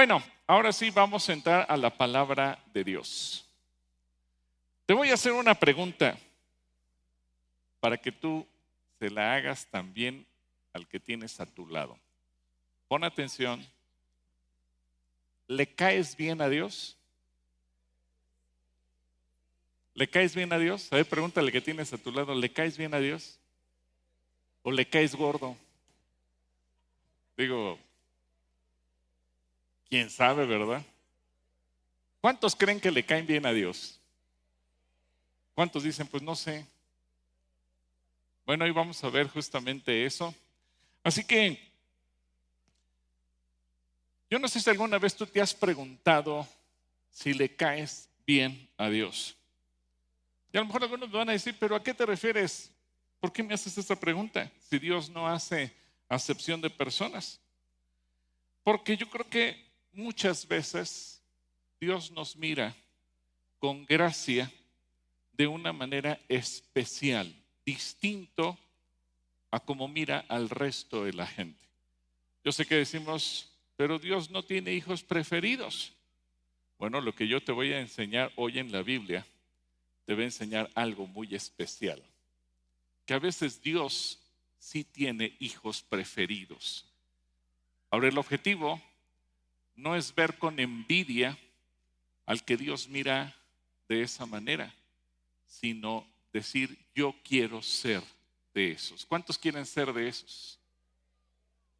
Bueno, ahora sí vamos a entrar a la palabra de Dios. Te voy a hacer una pregunta para que tú se la hagas también al que tienes a tu lado. Pon atención. ¿Le caes bien a Dios? ¿Le caes bien a Dios? A ver, pregúntale que tienes a tu lado, ¿le caes bien a Dios? ¿O le caes gordo? Digo, quién sabe, ¿verdad? ¿Cuántos creen que le caen bien a Dios? ¿Cuántos dicen, pues no sé? Bueno, hoy vamos a ver justamente eso. Así que, yo no sé si alguna vez tú te has preguntado si le caes bien a Dios. Y a lo mejor algunos me van a decir, pero ¿a qué te refieres? ¿Por qué me haces esta pregunta? Si Dios no hace acepción de personas. Porque yo creo que muchas veces Dios nos mira con gracia de una manera especial, distinto a como mira al resto de la gente. Yo sé que decimos, pero Dios no tiene hijos preferidos. Bueno, lo que yo te voy a enseñar hoy en la Biblia te va a enseñar algo muy especial. Que a veces Dios sí tiene hijos preferidos. Ahora el objetivo no es ver con envidia al que Dios mira de esa manera, sino decir yo quiero ser de esos. ¿Cuántos quieren ser de esos?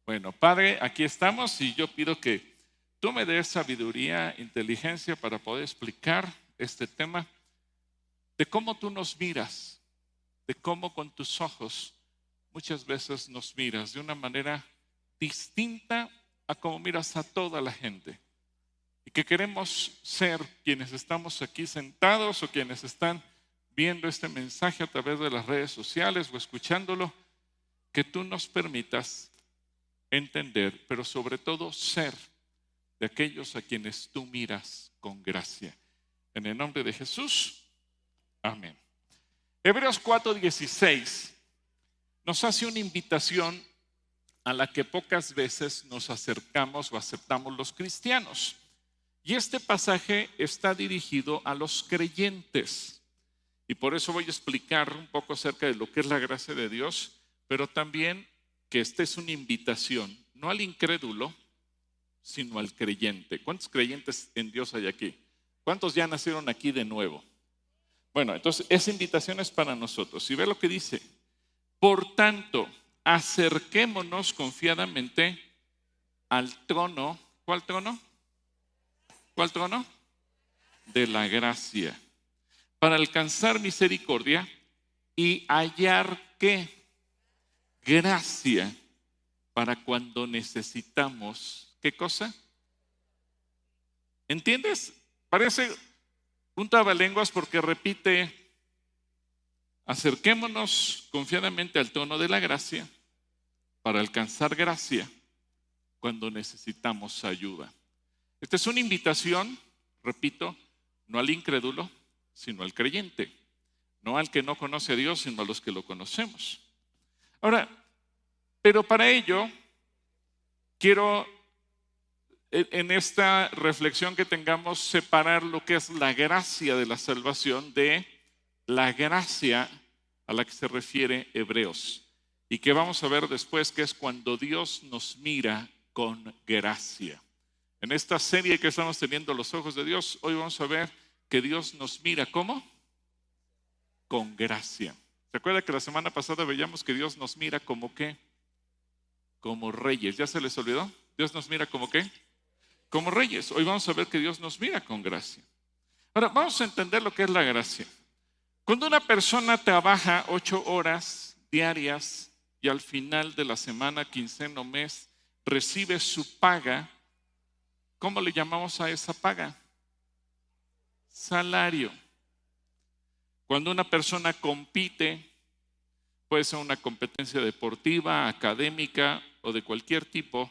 Bueno, Padre, aquí estamos y yo pido que tú me des sabiduría, inteligencia para poder explicar este tema de cómo tú nos miras, de cómo con tus ojos muchas veces nos miras de una manera distinta a cómo miras a toda la gente. Y que queremos ser quienes estamos aquí sentados o quienes están viendo este mensaje a través de las redes sociales o escuchándolo, que tú nos permitas entender, pero sobre todo ser de aquellos a quienes tú miras con gracia. En el nombre de Jesús. Amén. Hebreos 4:16 nos hace una invitación a la que pocas veces nos acercamos o aceptamos los cristianos. Y este pasaje está dirigido a los creyentes. Y por eso voy a explicar un poco acerca de lo que es la gracia de Dios, pero también que esta es una invitación, no al incrédulo, sino al creyente. ¿Cuántos creyentes en Dios hay aquí? ¿Cuántos ya nacieron aquí de nuevo? Bueno, entonces esa invitación es para nosotros. Y ve lo que dice. Por tanto, acerquémonos confiadamente al trono. ¿Cuál trono? ¿Cuál trono? De la gracia. Para alcanzar misericordia y hallar qué? Gracia para cuando necesitamos. ¿Qué cosa? ¿Entiendes? Parece un trabalenguas porque repite, acerquémonos confiadamente al tono de la gracia para alcanzar gracia cuando necesitamos ayuda. Esta es una invitación, repito, no al incrédulo, sino al creyente, no al que no conoce a Dios, sino a los que lo conocemos. Ahora, pero para ello quiero en esta reflexión que tengamos separar lo que es la gracia de la salvación de la gracia a la que se refiere Hebreos. Y que vamos a ver después que es cuando Dios nos mira con gracia. En esta serie que estamos teniendo los ojos de Dios, hoy vamos a ver que Dios nos mira ¿cómo? Con gracia. ¿Se acuerda que la semana pasada veíamos que Dios nos mira como qué? Como reyes. ¿Ya se les olvidó? Dios nos mira como qué? como reyes. Hoy vamos a ver que Dios nos mira con gracia. Ahora, vamos a entender lo que es la gracia. Cuando una persona trabaja ocho horas diarias y al final de la semana, quincena o mes, recibe su paga, ¿cómo le llamamos a esa paga? Salario. Cuando una persona compite, puede ser una competencia deportiva, académica o de cualquier tipo,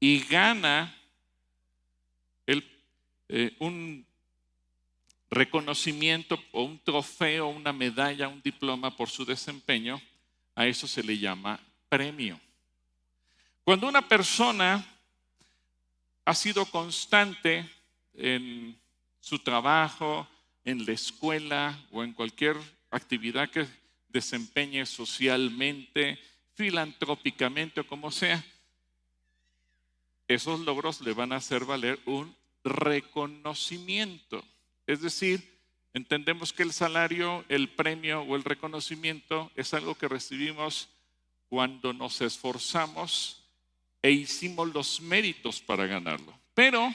y gana eh, un reconocimiento o un trofeo, una medalla, un diploma por su desempeño, a eso se le llama premio. Cuando una persona ha sido constante en su trabajo, en la escuela o en cualquier actividad que desempeñe socialmente, filantrópicamente o como sea, esos logros le van a hacer valer un reconocimiento. Es decir, entendemos que el salario, el premio o el reconocimiento es algo que recibimos cuando nos esforzamos e hicimos los méritos para ganarlo. Pero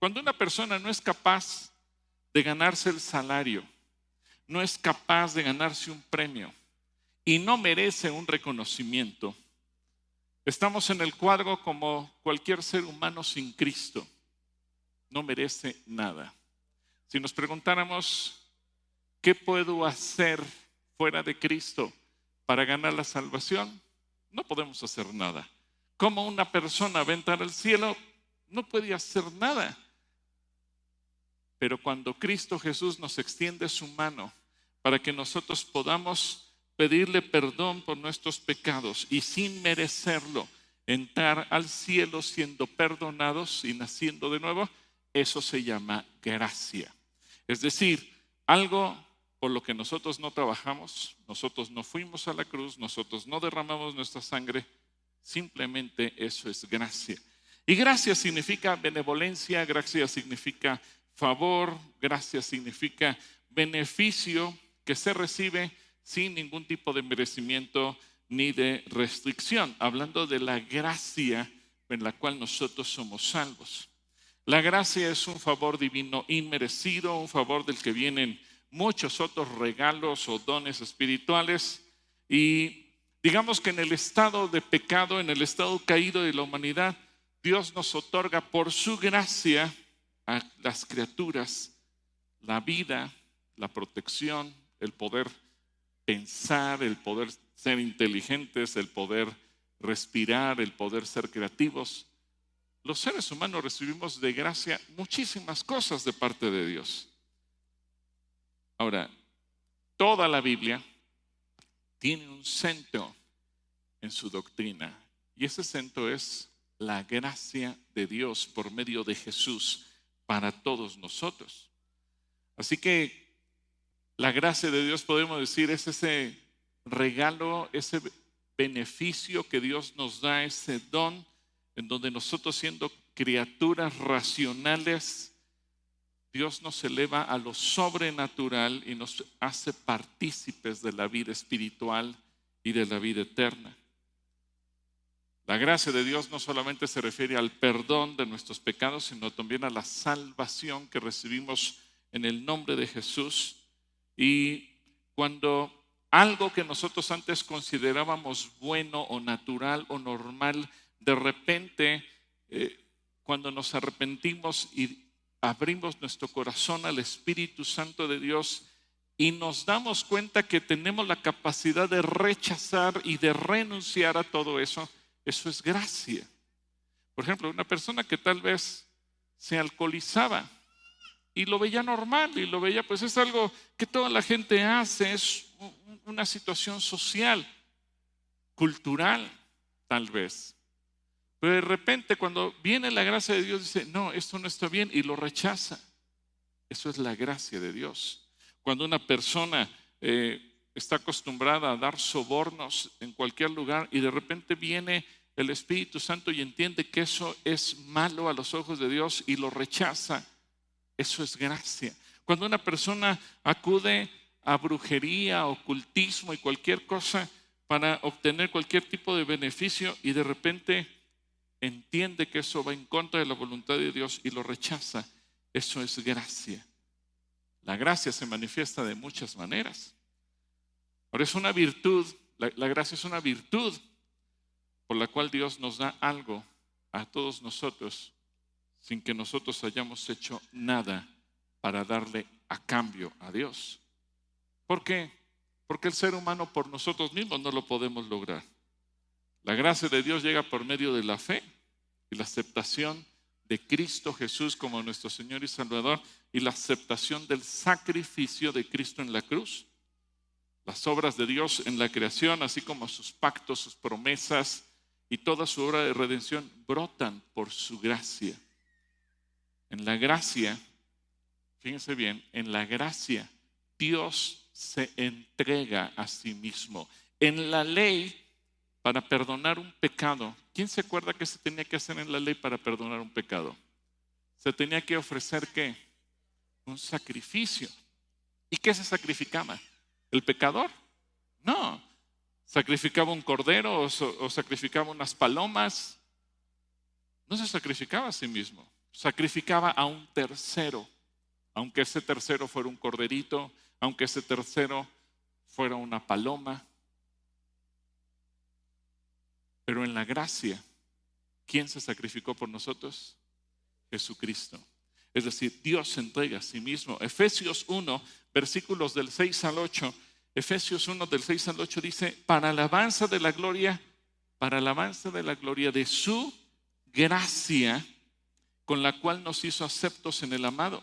cuando una persona no es capaz de ganarse el salario, no es capaz de ganarse un premio y no merece un reconocimiento, estamos en el cuadro como cualquier ser humano sin Cristo. No merece nada. Si nos preguntáramos, ¿qué puedo hacer fuera de Cristo para ganar la salvación? No podemos hacer nada. ¿Cómo una persona va a entrar al cielo? No puede hacer nada. Pero cuando Cristo Jesús nos extiende su mano para que nosotros podamos pedirle perdón por nuestros pecados y sin merecerlo entrar al cielo siendo perdonados y naciendo de nuevo, eso se llama gracia. Es decir, algo por lo que nosotros no trabajamos, nosotros no fuimos a la cruz, nosotros no derramamos nuestra sangre, simplemente eso es gracia. Y gracia significa benevolencia, gracia significa favor, gracia significa beneficio que se recibe sin ningún tipo de merecimiento ni de restricción, hablando de la gracia en la cual nosotros somos salvos. La gracia es un favor divino inmerecido, un favor del que vienen muchos otros regalos o dones espirituales y digamos que en el estado de pecado, en el estado caído de la humanidad, Dios nos otorga por su gracia a las criaturas la vida, la protección, el poder pensar, el poder ser inteligentes, el poder respirar, el poder ser creativos. Los seres humanos recibimos de gracia muchísimas cosas de parte de Dios. Ahora, toda la Biblia tiene un centro en su doctrina y ese centro es la gracia de Dios por medio de Jesús para todos nosotros. Así que la gracia de Dios, podemos decir, es ese regalo, ese beneficio que Dios nos da, ese don, en donde nosotros siendo criaturas racionales, Dios nos eleva a lo sobrenatural y nos hace partícipes de la vida espiritual y de la vida eterna. La gracia de Dios no solamente se refiere al perdón de nuestros pecados, sino también a la salvación que recibimos en el nombre de Jesús y cuando algo que nosotros antes considerábamos bueno o natural o normal, de repente, eh, cuando nos arrepentimos y abrimos nuestro corazón al Espíritu Santo de Dios y nos damos cuenta que tenemos la capacidad de rechazar y de renunciar a todo eso, eso es gracia. Por ejemplo, una persona que tal vez se alcoholizaba, y lo veía normal y lo veía, pues es algo que toda la gente hace, es una situación social, cultural, tal vez. Pero de repente cuando viene la gracia de Dios dice, no, esto no está bien y lo rechaza. Eso es la gracia de Dios. Cuando una persona eh, está acostumbrada a dar sobornos en cualquier lugar y de repente viene el Espíritu Santo y entiende que eso es malo a los ojos de Dios y lo rechaza, eso es gracia. Cuando una persona acude a brujería, ocultismo y cualquier cosa para obtener cualquier tipo de beneficio y de repente entiende que eso va en contra de la voluntad de Dios y lo rechaza, eso es gracia. La gracia se manifiesta de muchas maneras. Ahora es una virtud, la, la gracia es una virtud por la cual Dios nos da algo a todos nosotros sin que nosotros hayamos hecho nada para darle a cambio a Dios. ¿Por qué? Porque el ser humano por nosotros mismos no lo podemos lograr. La gracia de Dios llega por medio de la fe y la aceptación de Cristo Jesús como nuestro Señor y Salvador y la aceptación del sacrificio de Cristo en la cruz. Las obras de Dios en la creación, así como sus pactos, sus promesas y toda su obra de redención brotan por su gracia En la gracia, fíjense bien, en la gracia Dios se entrega a sí mismo. En la ley, para perdonar un pecado, ¿quién se acuerda que se tenía que hacer en la ley para perdonar un pecado? Se tenía que ofrecer qué? Un sacrificio. ¿Y qué se sacrificaba? ¿El pecador? No. ¿Sacrificaba un cordero o, sacrificaba unas palomas? No se sacrificaba a sí mismo. Sacrificaba a un tercero. Aunque ese tercero fuera un corderito, aunque ese tercero fuera una paloma. Pero en la gracia, ¿quién se sacrificó por nosotros? Jesucristo. Es decir, Dios entrega a sí mismo. Efesios 1, versículos del 6 al 8. Efesios 1 del 6 al 8 dice, para alabanza de la gloria, para alabanza de la gloria de su gracia, con la cual nos hizo aceptos en el amado.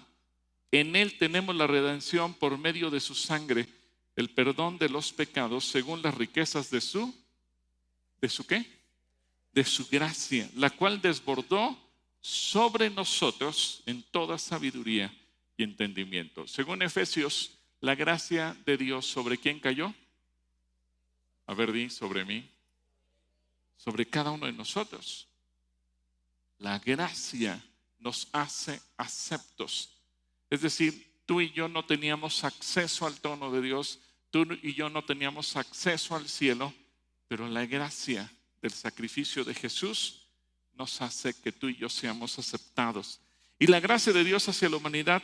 En él tenemos la redención por medio de su sangre, el perdón de los pecados según las riquezas de su, ¿de su qué? De su gracia, la cual desbordó sobre nosotros en toda sabiduría y entendimiento. Según Efesios, la gracia de Dios sobre quién cayó? A ver, di, sobre mí. Sobre cada uno de nosotros. La gracia nos hace aceptos. Es decir, tú y yo no teníamos acceso al trono de Dios, tú y yo no teníamos acceso al cielo, pero la gracia del sacrificio de Jesús nos hace que tú y yo seamos aceptados. Y la gracia de Dios hacia la humanidad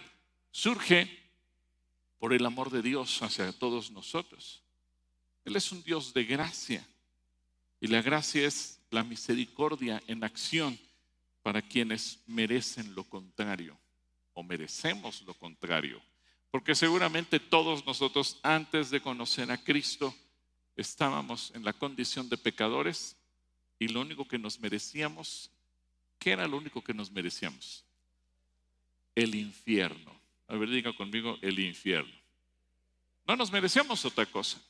surge por el amor de Dios hacia todos nosotros. Él es un Dios de gracia. Y la gracia es la misericordia en acción para quienes merecen lo contrario o merecemos lo contrario. Porque seguramente todos nosotros antes de conocer a Cristo estábamos en la condición de pecadores y lo único que nos merecíamos, ¿qué era lo único que nos merecíamos? El infierno. A ver, diga conmigo, el infierno. No nos merecíamos otra cosa.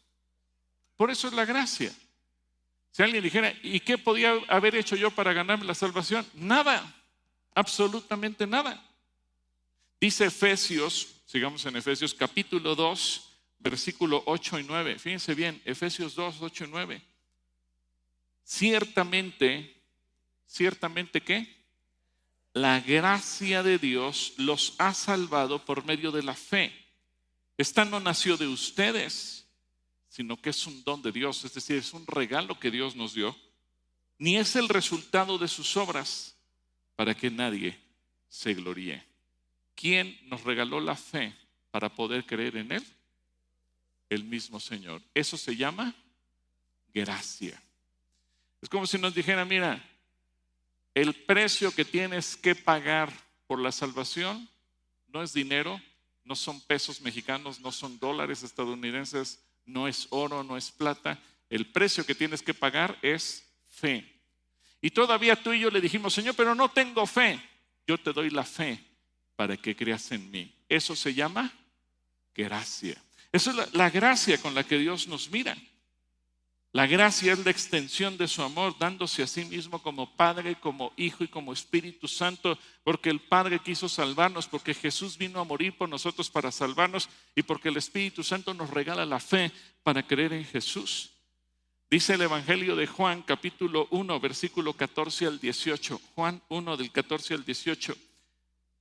Por eso es la gracia. Si alguien dijera, ¿y qué podía haber hecho yo para ganarme la salvación? Nada, absolutamente nada. Dice Efesios, sigamos en Efesios capítulo 2, versículo 8 y 9. Fíjense bien, Efesios 2, 8 y 9. Ciertamente, ciertamente que la gracia de Dios los ha salvado por medio de la fe. Esta no nació de ustedes, sino que es un don de Dios, es decir, es un regalo que Dios nos dio, ni es el resultado de sus obras para que nadie se gloríe. ¿Quién nos regaló la fe para poder creer en Él? El mismo Señor. Eso se llama gracia. Es como si nos dijera, mira, el precio que tienes que pagar por la salvación no es dinero, no son pesos mexicanos, no son dólares estadounidenses, no es oro, no es plata. El precio que tienes que pagar es fe. Y todavía tú y yo le dijimos, Señor, pero no tengo fe. Yo te doy la fe para que creas en mí. Eso se llama gracia. Esa es la, la gracia con la que Dios nos mira. La gracia es la extensión de su amor, dándose a sí mismo como Padre, como Hijo y como Espíritu Santo, porque el Padre quiso salvarnos, porque Jesús vino a morir por nosotros para salvarnos y porque el Espíritu Santo nos regala la fe para creer en Jesús. Dice el Evangelio de Juan capítulo 1, versículo 14 al 18. Juan 1 del 14 al 18.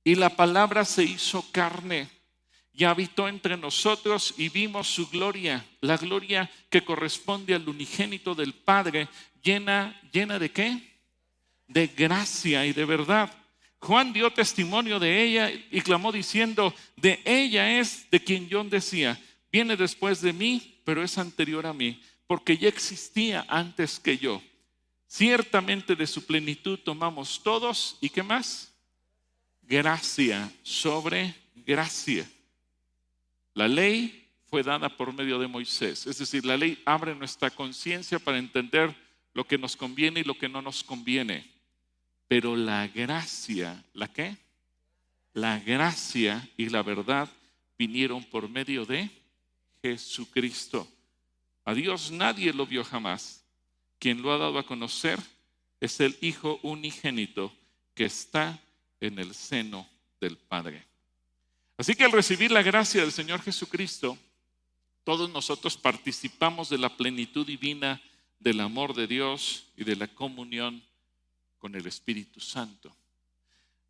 Y la palabra se hizo carne y habitó entre nosotros y vimos su gloria, la gloria que corresponde al unigénito del Padre, llena, llena de qué? De gracia y de verdad. Juan dio testimonio de ella y clamó diciendo, de ella es de quien yo decía, viene después de mí, pero es anterior a mí, porque ya existía antes que yo. Ciertamente de su plenitud tomamos todos, ¿y qué más? Gracia sobre gracia. La ley fue dada por medio de Moisés, es decir, la ley abre nuestra conciencia para entender lo que nos conviene y lo que no nos conviene. Pero la gracia, ¿la qué? La gracia y la verdad vinieron por medio de Jesucristo. A Dios nadie lo vio jamás. Quien lo ha dado a conocer es el Hijo unigénito que está en el seno del Padre. Así que al recibir la gracia del Señor Jesucristo, todos nosotros participamos de la plenitud divina del amor de Dios y de la comunión con el Espíritu Santo.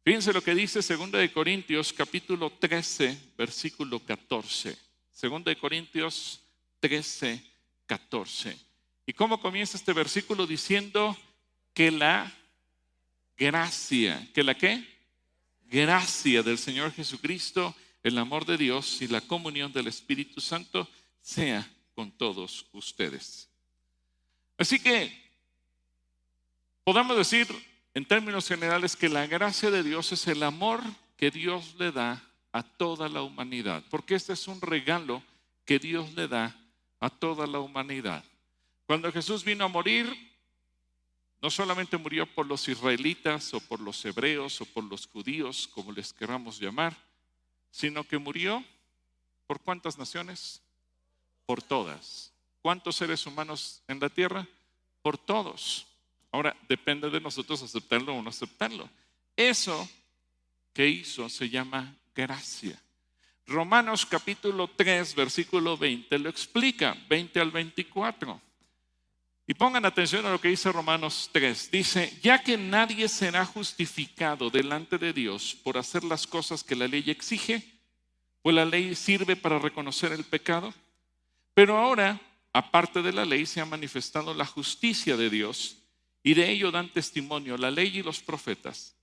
Fíjense lo que dice 2 de Corintios capítulo 13, versículo 14. 2 de Corintios 13, 14. ¿Y cómo comienza este versículo diciendo que la gracia, que la qué? Gracia del Señor Jesucristo, el amor de Dios y la comunión del Espíritu Santo sea con todos ustedes. Así que podamos decir en términos generales que la gracia de Dios es el amor que Dios le da a toda la humanidad, porque este es un regalo que Dios le da a toda la humanidad. Cuando Jesús vino a morir, no solamente murió por los israelitas o por los hebreos o por los judíos, como les queramos llamar, sino que murió por cuántas naciones? Por todas. ¿Cuántos seres humanos en la tierra? Por todos. Ahora, depende de nosotros aceptarlo o no aceptarlo. Eso que hizo se llama gracia. Romanos capítulo 3, versículo 20 lo explica, 20 al 24. Y pongan atención a lo que dice Romanos 3. Dice, ya que nadie será justificado delante de Dios por hacer las cosas que la ley exige, pues la ley sirve para reconocer el pecado. Pero ahora, aparte de la ley, se ha manifestado la justicia de Dios y de ello dan testimonio la ley y los profetas.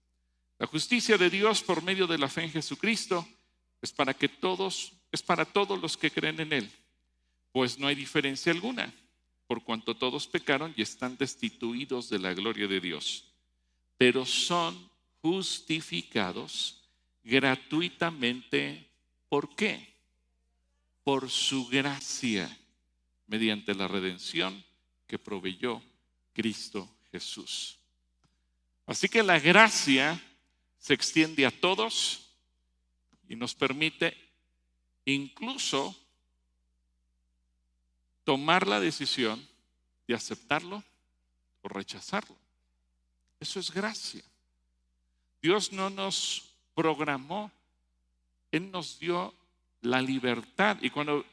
La justicia de Dios por medio de la fe en Jesucristo es para que todos, es para todos los que creen en Él, pues no hay diferencia alguna, por cuanto todos pecaron y están destituidos de la gloria de Dios, pero son justificados gratuitamente. ¿Por qué? Por su gracia, mediante la redención que proveyó Cristo Jesús. Así que la gracia se extiende a todos y nos permite incluso tomar la decisión de aceptarlo o rechazarlo. Eso es gracia. Dios no nos programó, Él nos dio la libertad. Y cuando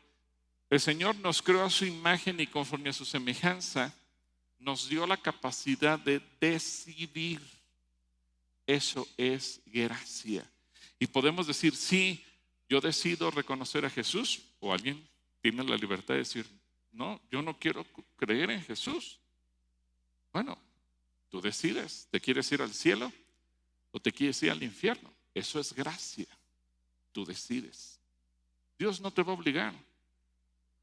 el Señor nos creó a su imagen y conforme a su semejanza, nos dio la capacidad de decidir. Eso es gracia. Y podemos decir, sí, yo decido reconocer a Jesús, o alguien tiene la libertad de decir, no, yo no quiero creer en Jesús. Bueno, tú decides, ¿te quieres ir al cielo o te quieres ir al infierno? Eso es gracia. Tú decides. Dios no te va a obligar.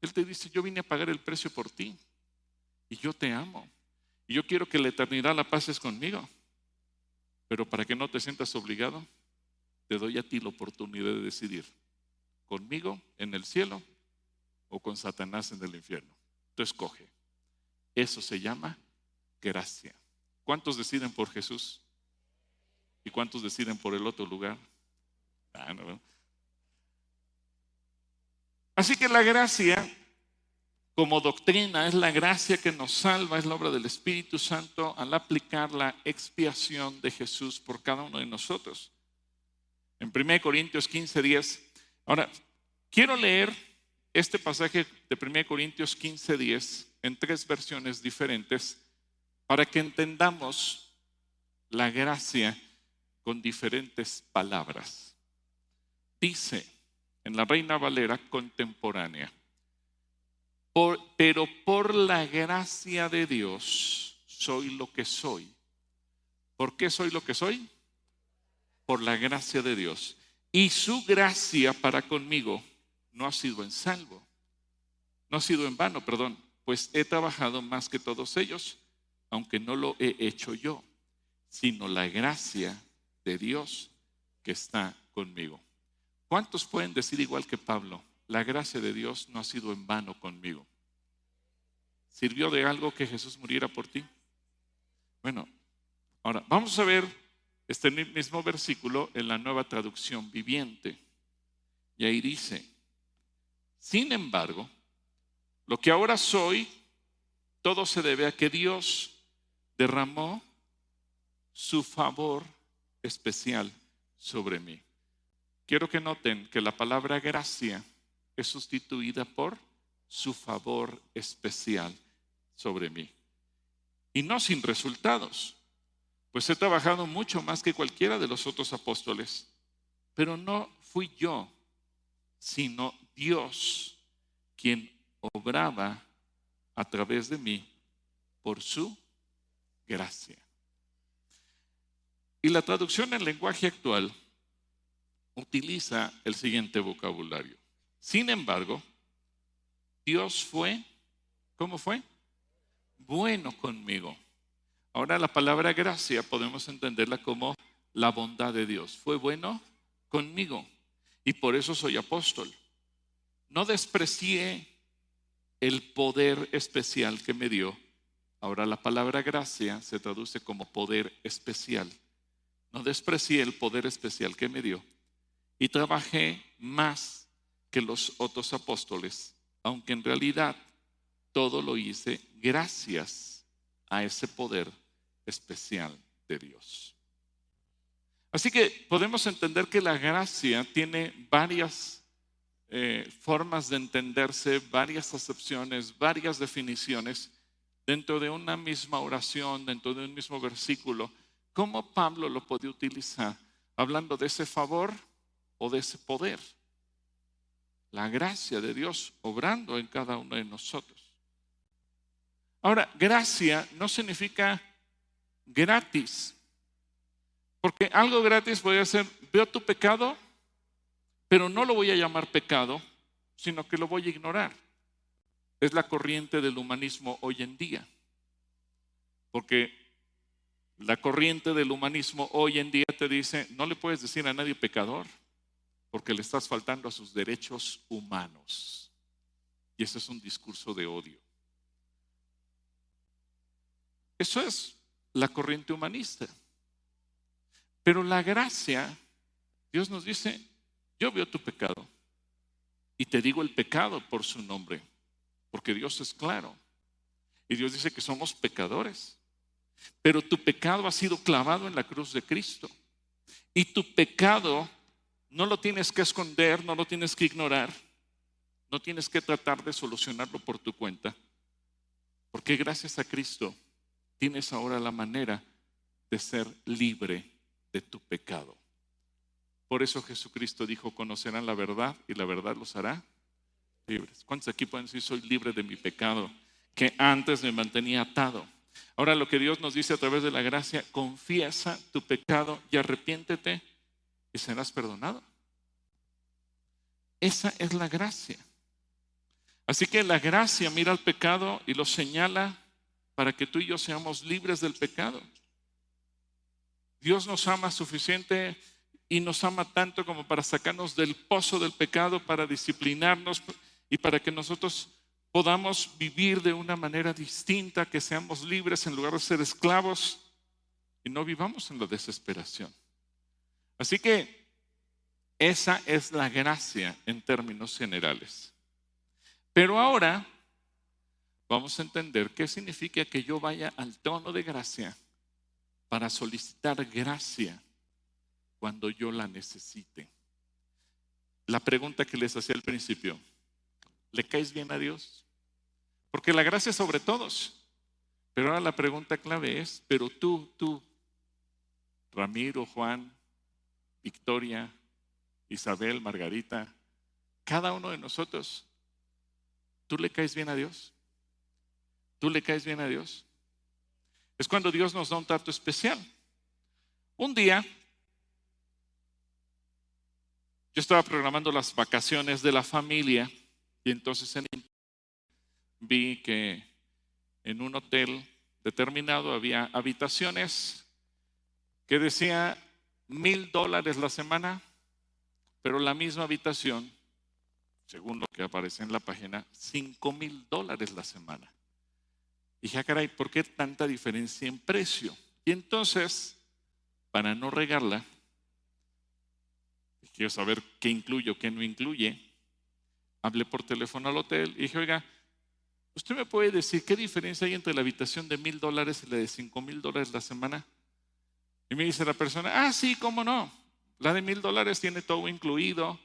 Él te dice, yo vine a pagar el precio por ti y yo te amo. Y yo quiero que la eternidad la pases conmigo. Pero para que no te sientas obligado, te doy a ti la oportunidad de decidir, conmigo en el cielo o con Satanás en el infierno. Tú escoge. Eso se llama gracia. ¿Cuántos deciden por Jesús? ¿Y cuántos deciden por el otro lugar? Ah, Así que la gracia como doctrina es la gracia que nos salva, es la obra del Espíritu Santo al aplicar la expiación de Jesús por cada uno de nosotros. En 1 Corintios 15, 10. Ahora, quiero leer este pasaje de 1 Corintios 15, 10 en tres versiones diferentes para que entendamos la gracia con diferentes palabras. Dice en la Reina Valera contemporánea pero por la gracia de Dios soy lo que soy. ¿Por qué soy lo que soy? Por la gracia de Dios. Y su gracia para conmigo no ha sido en salvo. No ha sido en vano, perdón, pues he trabajado más que todos ellos, aunque no lo he hecho yo, sino la gracia de Dios que está conmigo. ¿Cuántos pueden decir igual que Pablo? la gracia de Dios no ha sido en vano conmigo. ¿Sirvió de algo que Jesús muriera por ti? Bueno, ahora vamos a ver este mismo versículo en la nueva traducción viviente. Y ahí dice, sin embargo, lo que ahora soy, todo se debe a que Dios derramó su favor especial sobre mí. quiero que noten que la palabra gracia es sustituida por su favor especial sobre mí. Y no sin resultados, pues he trabajado mucho más que cualquiera de los otros apóstoles, pero no fui yo, sino Dios quien obraba a través de mí por su gracia. Y la traducción en lenguaje actual utiliza el siguiente vocabulario. Sin embargo, Dios fue, ¿cómo fue? Bueno conmigo. Ahora la palabra gracia podemos entenderla como la bondad de Dios. Fue bueno conmigo y por eso soy apóstol. No desprecié el poder especial que me dio. Ahora la palabra gracia se traduce como poder especial. No desprecié el poder especial que me dio y trabajé más que los otros apóstoles, aunque en realidad todo lo hice gracias a ese poder especial de Dios. Así que podemos entender que la gracia tiene varias eh, formas de entenderse, varias acepciones, varias definiciones dentro de una misma oración, dentro de un mismo versículo. ¿Cómo Pablo lo puede utilizar? Hablando de ese favor o de ese poder. La gracia de Dios obrando en cada uno de nosotros. Ahora, gracia no significa gratis. Porque algo gratis puede ser, veo tu pecado, pero no lo voy a llamar pecado, sino que lo voy a ignorar. Es la corriente del humanismo hoy en día. Porque la corriente del humanismo hoy en día te dice, no le puedes decir a nadie pecador, porque le estás faltando a sus derechos humanos. Y ese es un discurso de odio. Eso es la corriente humanista. Pero la gracia, Dios nos dice, yo veo tu pecado y te digo el pecado por su nombre, porque Dios es claro. Y Dios dice que somos pecadores. Pero tu pecado ha sido clavado en la cruz de Cristo. Y tu pecado no lo tienes que esconder, no lo tienes que ignorar, no tienes que tratar de solucionarlo por tu cuenta. Porque gracias a Cristo tienes ahora la manera de ser libre de tu pecado. Por eso Jesucristo dijo, conocerán la verdad y la verdad los hará libres. ¿Cuántos aquí pueden decir, soy libre de mi pecado, que antes me mantenía atado? Ahora lo que Dios nos dice a través de la gracia, confiesa tu pecado y arrepiéntete y serás perdonado. Esa es la gracia. Así que la gracia mira al pecado y lo señala para que tú y yo seamos libres del pecado. Dios nos ama suficiente y nos ama tanto como para sacarnos del pozo del pecado, para disciplinarnos y para que nosotros podamos vivir de una manera distinta, que seamos libres en lugar de ser esclavos y no vivamos en la desesperación. Así que esa es la gracia en términos generales. Pero ahora vamos a entender qué significa que yo vaya al tono de gracia para solicitar gracia cuando yo la necesite. La pregunta que les hacía al principio, ¿le caes bien a Dios? Porque la gracia es sobre todos. Pero ahora la pregunta clave es, pero tú, tú, Ramiro, Juan, Victoria, Isabel, Margarita, cada uno de nosotros, ¿tú le caes bien a Dios? ¿Tú le caes bien a Dios? Es cuando Dios nos da un trato especial. Un día yo estaba programando las vacaciones de la familia y entonces vi que en un hotel determinado había habitaciones que decía mil dólares la semana, pero la misma habitación, según lo que aparece en la página, cinco mil dólares la semana. Y dije, ah, caray, ¿por qué tanta diferencia en precio? Y entonces, para no regarla, quiero saber qué incluye o qué no incluye. Hablé por teléfono al hotel y dije, oiga, ¿usted me puede decir qué diferencia hay entre la habitación de mil dólares y la de cinco mil dólares la semana? Y me dice la persona, ah, sí, cómo no. La de mil dólares tiene todo incluido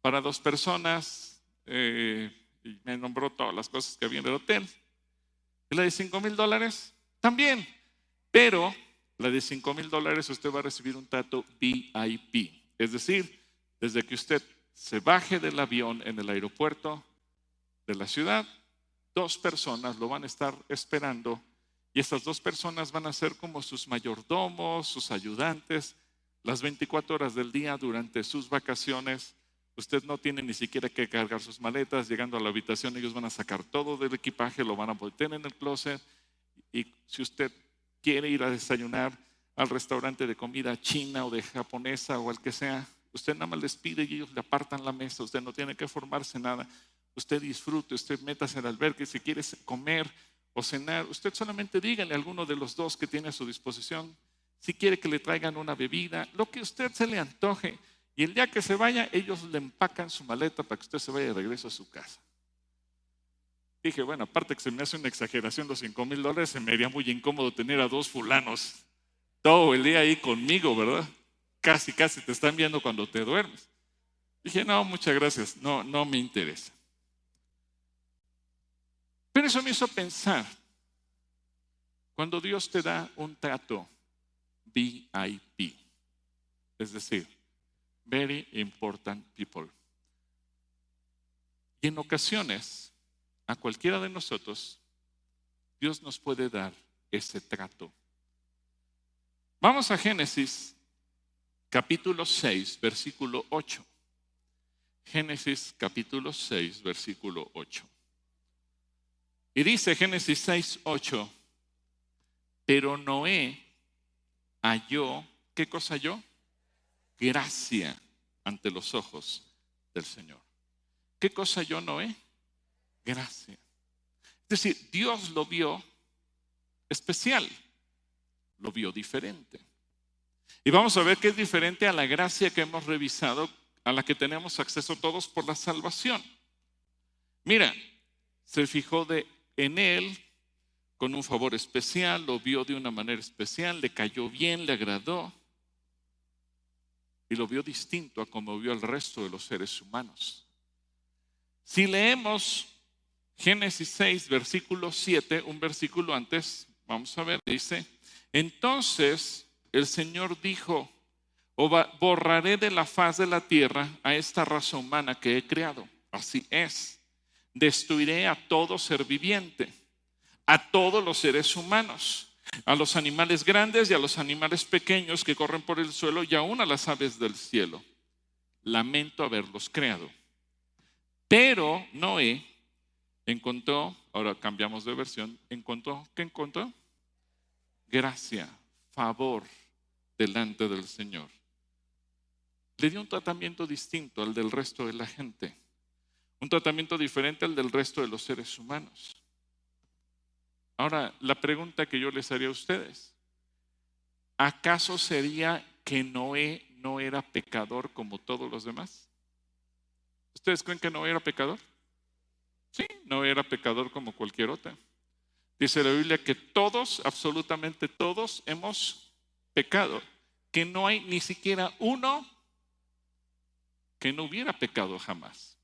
para dos personas. Eh, y me nombró todas las cosas que había en el hotel. Y la de cinco mil dólares también. Pero la de cinco mil dólares usted va a recibir un trato VIP. Es decir, desde que usted se baje del avión en el aeropuerto de la ciudad, dos personas lo van a estar esperando y estas dos personas van a ser como sus mayordomos, sus ayudantes, las 24 horas del día durante sus vacaciones. Usted no tiene ni siquiera que cargar sus maletas. Llegando a la habitación, ellos van a sacar todo del equipaje, lo van a voltear en el closet. Y si usted quiere ir a desayunar al restaurante de comida china o de japonesa o al que sea, usted nada más les pide y ellos le apartan la mesa. Usted no tiene que formarse nada. Usted disfrute, usted métase el albergue. Si quiere comer, o cenar, usted solamente dígale a alguno de los dos que tiene a su disposición si quiere que le traigan una bebida, lo que usted se le antoje. Y el día que se vaya, ellos le empacan su maleta para que usted se vaya de regreso a su casa. Dije, bueno, aparte que se me hace una exageración los cinco mil dólares, se me haría muy incómodo tener a dos fulanos todo el día ahí conmigo, ¿verdad? Casi, casi te están viendo cuando te duermes. Dije, no, muchas gracias, no, no me interesa. Pero eso me hizo pensar, cuando Dios te da un trato VIP, es decir, Very Important People, y en ocasiones a cualquiera de nosotros, Dios nos puede dar ese trato. Vamos a Génesis capítulo 6, versículo 8. Génesis capítulo 6, versículo 8. Y dice Génesis 6, 8, pero Noé halló, ¿qué cosa halló? Gracia ante los ojos del Señor. ¿Qué cosa halló Noé? Gracia. Es decir, Dios lo vio especial, lo vio diferente. Y vamos a ver qué es diferente a la gracia que hemos revisado, a la que tenemos acceso todos por la salvación. Mira, se fijó de en él con un favor especial, lo vio de una manera especial, le cayó bien, le agradó y lo vio distinto a como vio al resto de los seres humanos. Si leemos Génesis 6, versículo 7, un versículo antes, vamos a ver, dice, entonces el Señor dijo, borraré de la faz de la tierra a esta raza humana que he creado. Así es destruiré a todo ser viviente, a todos los seres humanos, a los animales grandes y a los animales pequeños que corren por el suelo y aún a las aves del cielo. Lamento haberlos creado. Pero Noé encontró, ahora cambiamos de versión, encontró, ¿qué encontró? Gracia, favor delante del Señor. Le dio un tratamiento distinto al del resto de la gente un tratamiento diferente al del resto de los seres humanos. Ahora, la pregunta que yo les haría a ustedes, ¿acaso sería que Noé no era pecador como todos los demás? ¿Ustedes creen que Noé era pecador? Sí, no era pecador como cualquier otra. Dice la Biblia que todos, absolutamente todos, hemos pecado, que no hay ni siquiera uno que no hubiera pecado jamás.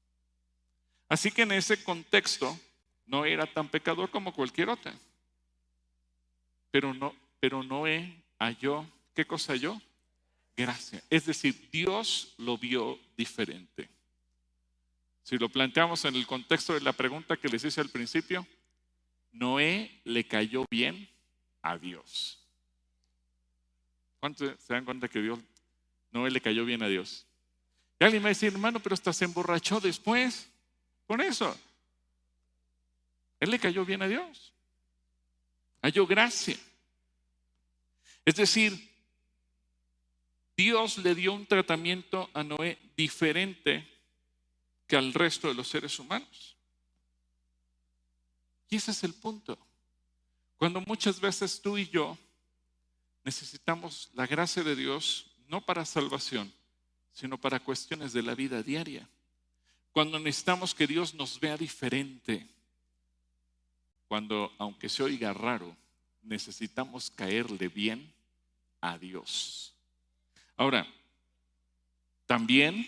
Así que en ese contexto no era tan pecador como cualquier otra. Pero no, pero Noé halló, ¿qué cosa halló? Gracia. Es decir, Dios lo vio diferente. Si lo planteamos en el contexto de la pregunta que les hice al principio, Noé le cayó bien a Dios. ¿Cuántos se dan cuenta que Dios, Noé le cayó bien a Dios? Y alguien me va a decir, hermano, pero hasta se emborrachó después con eso. Él le cayó bien a Dios. Halló gracia. Es decir, Dios le dio un tratamiento a Noé diferente que al resto de los seres humanos. Y ese es el punto. Cuando muchas veces tú y yo necesitamos la gracia de Dios, no para salvación, sino para cuestiones de la vida diaria. Cuando necesitamos que Dios nos vea diferente. Cuando, aunque se oiga raro, necesitamos caerle bien a Dios. Ahora, También,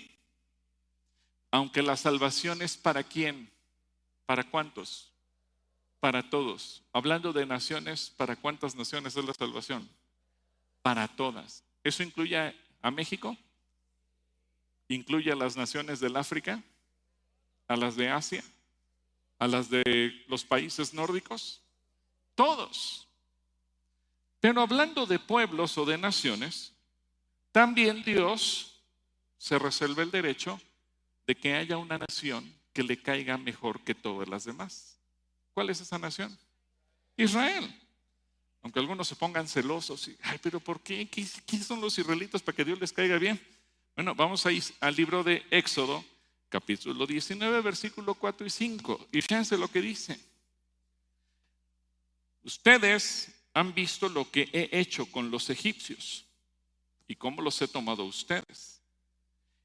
aunque la salvación es para quién, ¿para cuántos? Para todos. Hablando de naciones, ¿para cuántas naciones es la salvación? Para todas. ¿Eso incluye a México? ¿Incluye a las naciones del África? ¿A las de Asia? ¿A las de los países nórdicos? Todos. Pero hablando de pueblos o de naciones, también Dios se resuelve el derecho de que haya una nación que le caiga mejor que todas las demás. ¿Cuál es esa nación? Israel. Aunque algunos se pongan celosos y, ay, pero ¿por qué? ¿Quiénes son los israelitas para que Dios les caiga bien? Bueno, vamos a ir al libro de Éxodo, capítulo 19, versículo 4 y 5. Y fíjense lo que dice. Ustedes han visto lo que he hecho con los egipcios y cómo los he tomado ustedes.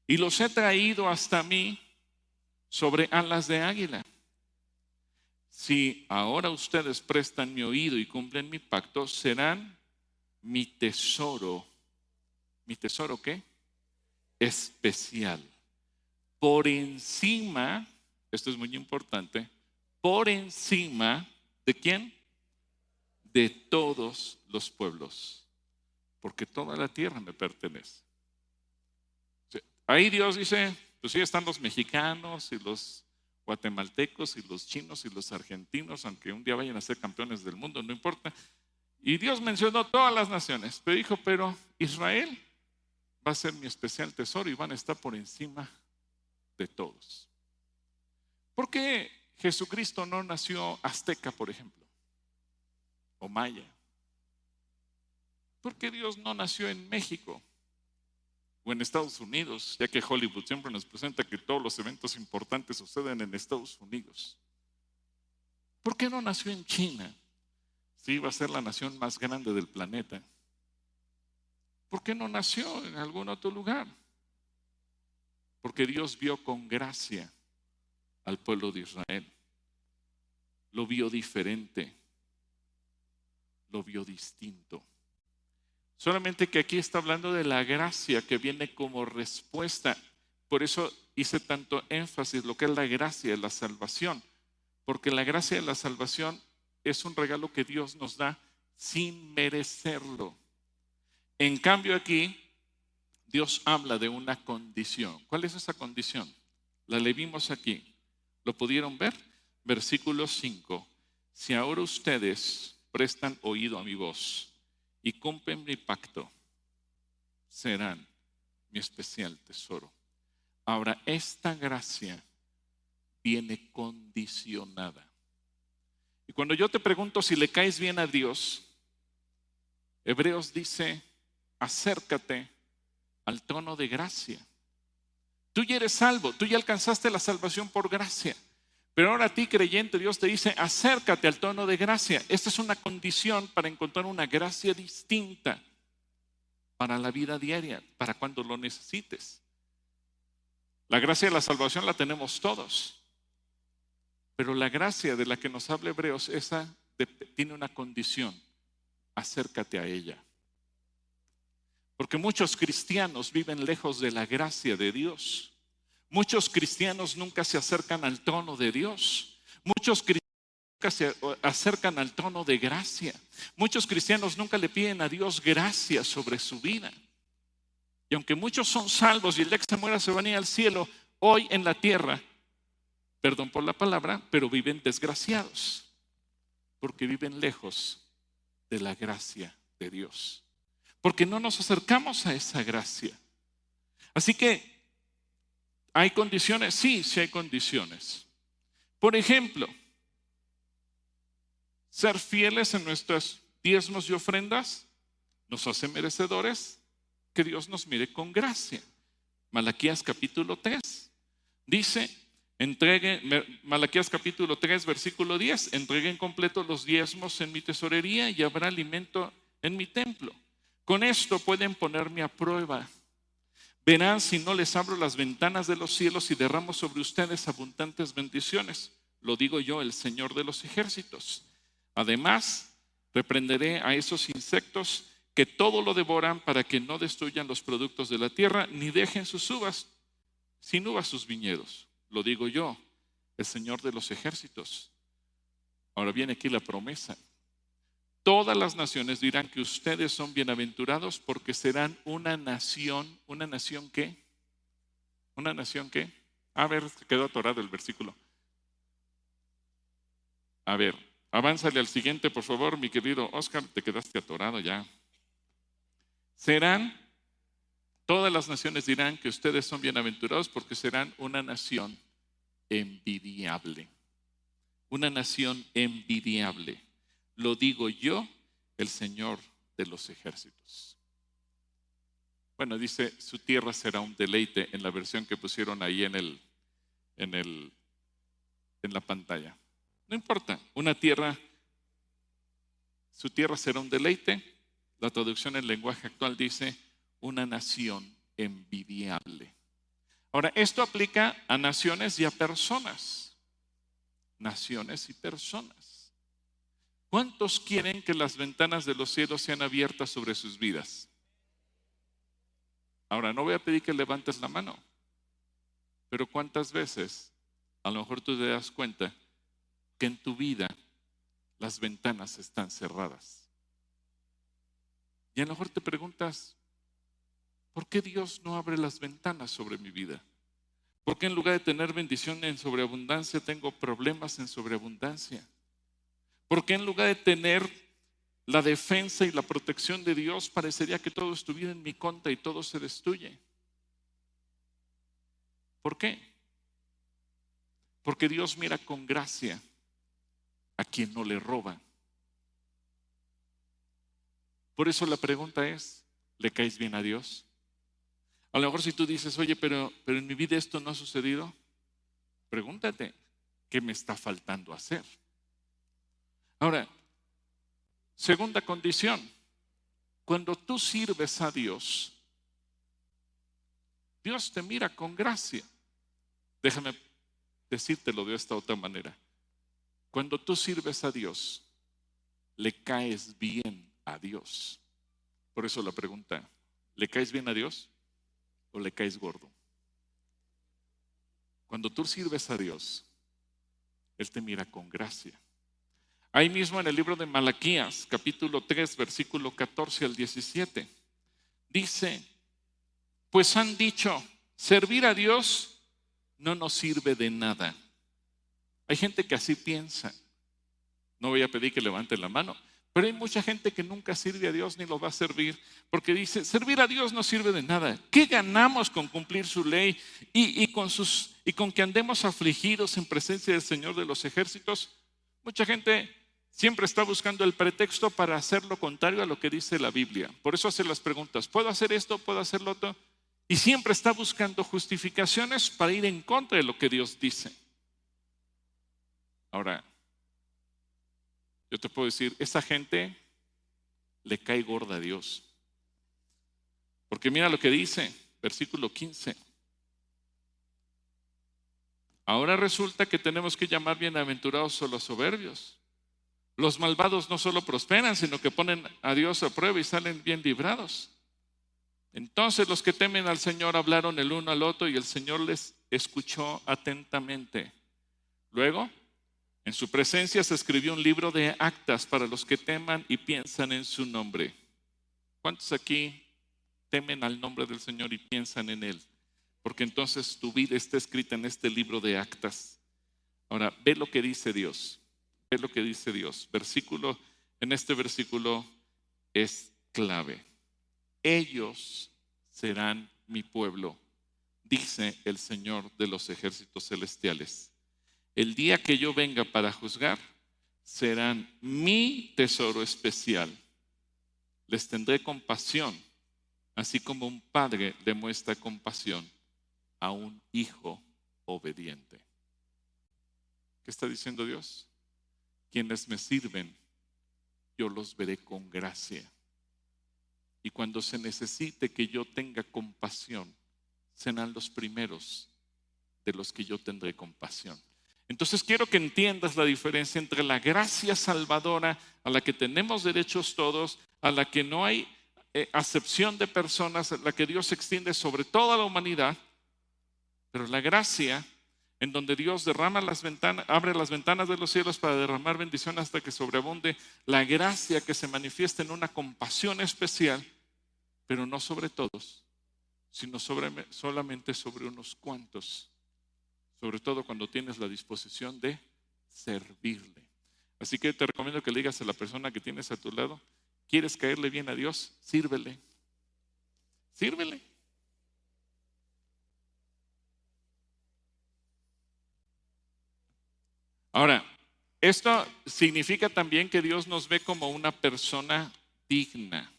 Y los he traído hasta mí sobre alas de águila. Si ahora ustedes prestan mi oído y cumplen mi pacto, serán mi tesoro. ¿Mi tesoro qué? Especial. Por encima, esto es muy importante, por encima de quién? De todos los pueblos porque toda la tierra me pertenece. Ahí Dios dice, pues sí están los mexicanos y los guatemaltecos y los chinos y los argentinos, aunque un día vayan a ser campeones del mundo, no importa. Y Dios mencionó todas las naciones, pero dijo, pero Israel va a ser mi especial tesoro y van a estar por encima de todos. ¿Por qué Jesucristo no nació azteca, por ejemplo? O maya. ¿Por qué Dios no nació en México o en Estados Unidos? Ya que Hollywood siempre nos presenta que todos los eventos importantes suceden en Estados Unidos. ¿Por qué no nació en China? Si iba a ser la nación más grande del planeta. ¿Por qué no nació en algún otro lugar? Porque Dios vio con gracia al pueblo de Israel. Lo vio diferente. Lo vio distinto. Solamente que aquí está hablando de la gracia que viene como respuesta. Por eso hice tanto énfasis lo que es la gracia de la salvación. Porque la gracia de la salvación es un regalo que Dios nos da sin merecerlo. En cambio aquí, Dios habla de una condición. ¿Cuál es esa condición? La leímos aquí. ¿Lo pudieron ver? Versículo 5. Si ahora ustedes prestan oído a mi voz y cumplen mi pacto, serán mi especial tesoro. Ahora, esta gracia viene condicionada. Y cuando yo te pregunto si le caes bien a Dios, Hebreos dice, acércate al trono de gracia. Tú ya eres salvo, tú ya alcanzaste la salvación por gracia. Pero ahora a ti creyente, Dios te dice, acércate al tono de gracia. Esta es una condición para encontrar una gracia distinta para la vida diaria, para cuando lo necesites. La gracia de la salvación la tenemos todos. Pero la gracia de la que nos habla Hebreos, esa tiene una condición. Acércate a ella. Porque muchos cristianos viven lejos de la gracia de Dios. Muchos cristianos nunca se acercan al trono de Dios. Muchos cristianos nunca se acercan al trono de gracia. Muchos cristianos nunca le piden a Dios gracia sobre su vida. Y aunque muchos son salvos y el día que se muera se van a ir al cielo, hoy en la tierra, perdón por la palabra, pero viven desgraciados. Porque viven lejos de la gracia de Dios. Porque no nos acercamos a esa gracia. Así que ¿Hay condiciones? Sí, sí hay condiciones. Por ejemplo, ser fieles en nuestros diezmos y ofrendas nos hace merecedores que Dios nos mire con gracia. Malaquías capítulo 3 dice, entregue, Malaquías capítulo 3 versículo 10, entreguen completo los diezmos en mi tesorería y habrá alimento en mi templo. Con esto pueden ponerme a prueba Verán si no les abro las ventanas de los cielos y derramo sobre ustedes abundantes bendiciones. Lo digo yo, el Señor de los ejércitos. Además, reprenderé a esos insectos que todo lo devoran para que no destruyan los productos de la tierra, ni dejen sus uvas, sin uvas sus viñedos. Lo digo yo, el Señor de los ejércitos. Ahora viene aquí la promesa. Todas las naciones dirán que ustedes son bienaventurados porque serán una nación, una nación qué? Una nación qué? A ver, quedó atorado el versículo. A ver, avánzale al siguiente, por favor, mi querido Oscar, te quedaste atorado ya. Serán, todas las naciones dirán que ustedes son bienaventurados porque serán una nación envidiable. Una nación envidiable. Lo digo yo, el Señor de los ejércitos. Bueno, dice, su tierra será un deleite en la versión que pusieron ahí en, el, en, el, en la pantalla. No importa, una tierra, su tierra será un deleite. La traducción en lenguaje actual dice, una nación envidiable. Ahora, esto aplica a naciones y a personas. Naciones y personas. ¿Cuántos quieren que las ventanas de los cielos sean abiertas sobre sus vidas? Ahora, no voy a pedir que levantes la mano, pero ¿cuántas veces a lo mejor tú te das cuenta que en tu vida las ventanas están cerradas? Y a lo mejor te preguntas, ¿por qué Dios no abre las ventanas sobre mi vida? ¿Por qué en lugar de tener bendición en sobreabundancia tengo problemas en sobreabundancia? Porque en lugar de tener la defensa y la protección de Dios, parecería que todo estuviera en mi contra y todo se destruye. ¿Por qué? Porque Dios mira con gracia a quien no le roba. Por eso la pregunta es, ¿le caes bien a Dios? A lo mejor si tú dices, oye, pero, pero en mi vida esto no ha sucedido, pregúntate, ¿qué me está faltando hacer? Ahora, segunda condición, cuando tú sirves a Dios, Dios te mira con gracia. Déjame decírtelo de esta otra manera. Cuando tú sirves a Dios, le caes bien a Dios. Por eso la pregunta, ¿le caes bien a Dios o le caes gordo? Cuando tú sirves a Dios, Él te mira con gracia. Ahí mismo en el libro de Malaquías, capítulo 3, versículo 14 al 17, dice, pues han dicho, servir a Dios no nos sirve de nada. Hay gente que así piensa. No voy a pedir que levanten la mano, pero hay mucha gente que nunca sirve a Dios ni lo va a servir, porque dice, servir a Dios no sirve de nada. ¿Qué ganamos con cumplir su ley y, y, con, sus, y con que andemos afligidos en presencia del Señor de los ejércitos? Mucha gente Siempre está buscando el pretexto para hacer lo contrario a lo que dice la Biblia. Por eso hace las preguntas, ¿puedo hacer esto? ¿Puedo hacer lo otro? Y siempre está buscando justificaciones para ir en contra de lo que Dios dice. Ahora, yo te puedo decir, esa gente le cae gorda a Dios. Porque mira lo que dice, versículo 15. Ahora resulta que tenemos que llamar bienaventurados a los soberbios los malvados no solo prosperan, sino que ponen a Dios a prueba y salen bien librados. Entonces los que temen al Señor hablaron el uno al otro y el Señor les escuchó atentamente. Luego, en su presencia se escribió un libro de actas para los que teman y piensan en su nombre. ¿Cuántos aquí temen al nombre del Señor y piensan en Él? Porque entonces tu vida está escrita en este libro de actas. Ahora, ve lo que dice Dios es lo que dice Dios. Versículo, en este versículo es clave. Ellos serán mi pueblo, dice el Señor de los ejércitos celestiales. El día que yo venga para juzgar, serán mi tesoro especial. Les tendré compasión, así como un padre demuestra compasión a un hijo obediente. ¿Qué está diciendo Dios? Quienes me sirven, yo los veré con gracia. Y cuando se necesite que yo tenga compasión, serán los primeros de los que yo tendré compasión. Entonces quiero que entiendas la diferencia entre la gracia salvadora a la que tenemos derechos todos, a la que no hay eh, acepción de personas, la que Dios extiende sobre toda la humanidad, pero la gracia en donde Dios derrama las ventanas, abre las ventanas de los cielos para derramar bendición hasta que sobreabunde la gracia que se manifiesta en una compasión especial, pero no sobre todos, sino sobre, solamente sobre unos cuantos, sobre todo cuando tienes la disposición de servirle. Así que te recomiendo que le digas a la persona que tienes a tu lado, ¿quieres caerle bien a Dios? Sírvele. Sírvele. Ahora, esto significa también que Dios nos ve como una persona digna.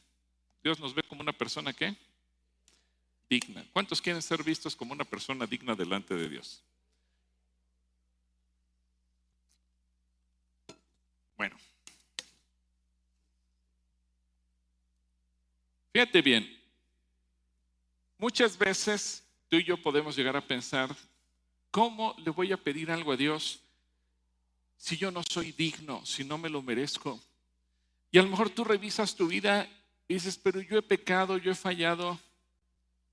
Dios nos ve como una persona qué? Digna. ¿Cuántos quieren ser vistos como una persona digna delante de Dios? Bueno. Fíjate bien, muchas veces tú y yo podemos llegar a pensar, ¿cómo le voy a pedir algo a Dios si yo no soy digno, si no me lo merezco? Y a lo mejor tú revisas tu vida y dices, pero yo he pecado, yo he fallado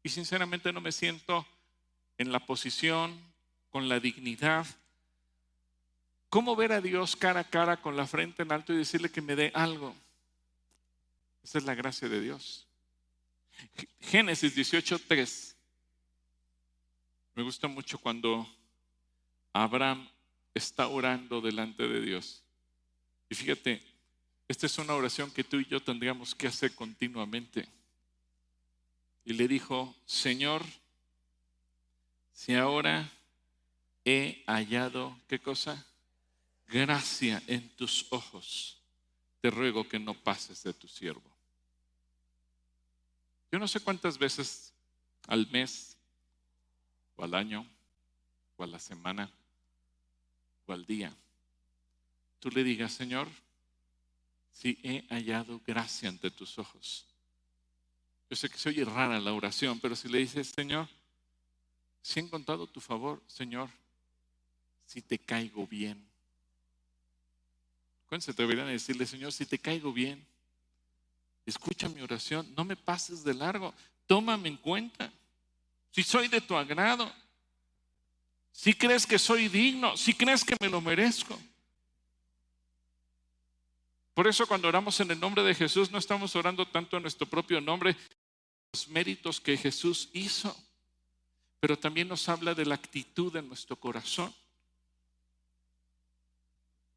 y sinceramente no me siento en la posición, con la dignidad. ¿Cómo ver a Dios cara a cara con la frente en alto y decirle que me dé algo? Esa es la gracia de Dios. Génesis 18:3. Me gusta mucho cuando Abraham está orando delante de Dios. Y fíjate, esta es una oración que tú y yo tendríamos que hacer continuamente. Y le dijo, Señor, si ahora he hallado, ¿qué cosa? Gracia en tus ojos, te ruego que no pases de tu siervo. Yo no sé cuántas veces al mes, o al año, o a la semana, al día, tú le digas, Señor, si he hallado gracia ante tus ojos. Yo sé que se oye rara la oración, pero si le dices, Señor, si he encontrado tu favor, Señor, si te caigo bien. ¿Cuándo se atreverían decirle, Señor, si te caigo bien? Escucha mi oración, no me pases de largo, tómame en cuenta. Si soy de tu agrado, si crees que soy digno, si crees que me lo merezco. Por eso cuando oramos en el nombre de Jesús no estamos orando tanto en nuestro propio nombre, los méritos que Jesús hizo, pero también nos habla de la actitud de nuestro corazón.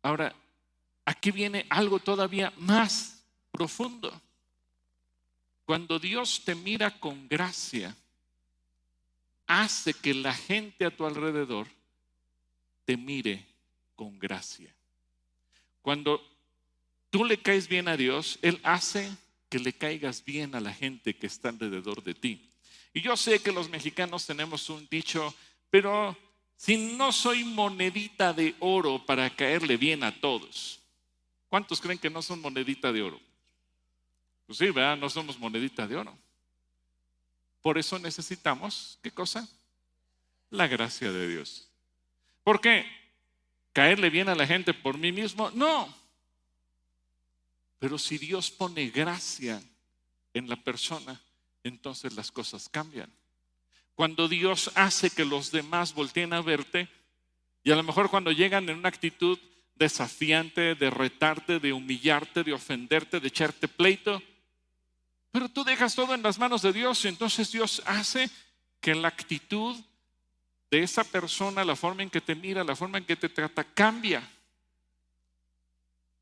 Ahora, aquí viene algo todavía más profundo. Cuando Dios te mira con gracia, hace que la gente a tu alrededor te mire con gracia. Cuando tú le caes bien a Dios, Él hace que le caigas bien a la gente que está alrededor de ti. Y yo sé que los mexicanos tenemos un dicho, pero si no soy monedita de oro para caerle bien a todos, ¿cuántos creen que no son monedita de oro? Pues sí, ¿verdad? No somos monedita de oro. Por eso necesitamos, ¿qué cosa? La gracia de Dios. ¿Por qué? ¿Caerle bien a la gente por mí mismo? No. Pero si Dios pone gracia en la persona, entonces las cosas cambian. Cuando Dios hace que los demás volteen a verte, y a lo mejor cuando llegan en una actitud desafiante, de retarte, de humillarte, de ofenderte, de echarte pleito, pero tú dejas todo en las manos de Dios y entonces Dios hace que la actitud de esa persona, la forma en que te mira, la forma en que te trata, cambia.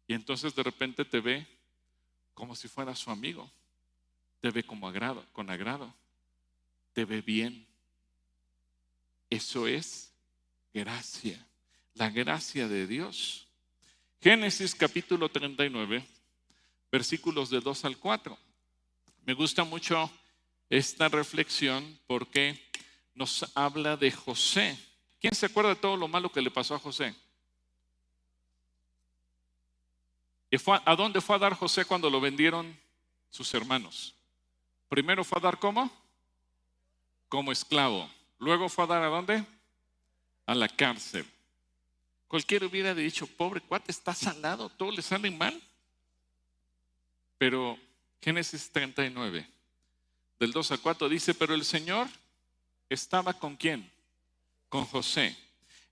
Y entonces de repente te ve como si fuera su amigo. Te ve como agrado, con agrado. Te ve bien. Eso es gracia. La gracia de Dios. Génesis capítulo 39, versículos de 2 al 4. Me gusta mucho esta reflexión porque nos habla de José. ¿Quién se acuerda de todo lo malo que le pasó a José? ¿Y ¿A dónde fue a dar José cuando lo vendieron sus hermanos? Primero fue a dar como? Como esclavo. Luego fue a dar a dónde? A la cárcel. Cualquiera hubiera dicho, pobre cuate, está salado, todo le sale mal. Pero Génesis 39, del 2 a 4 dice, pero el Señor estaba con quién? Con José.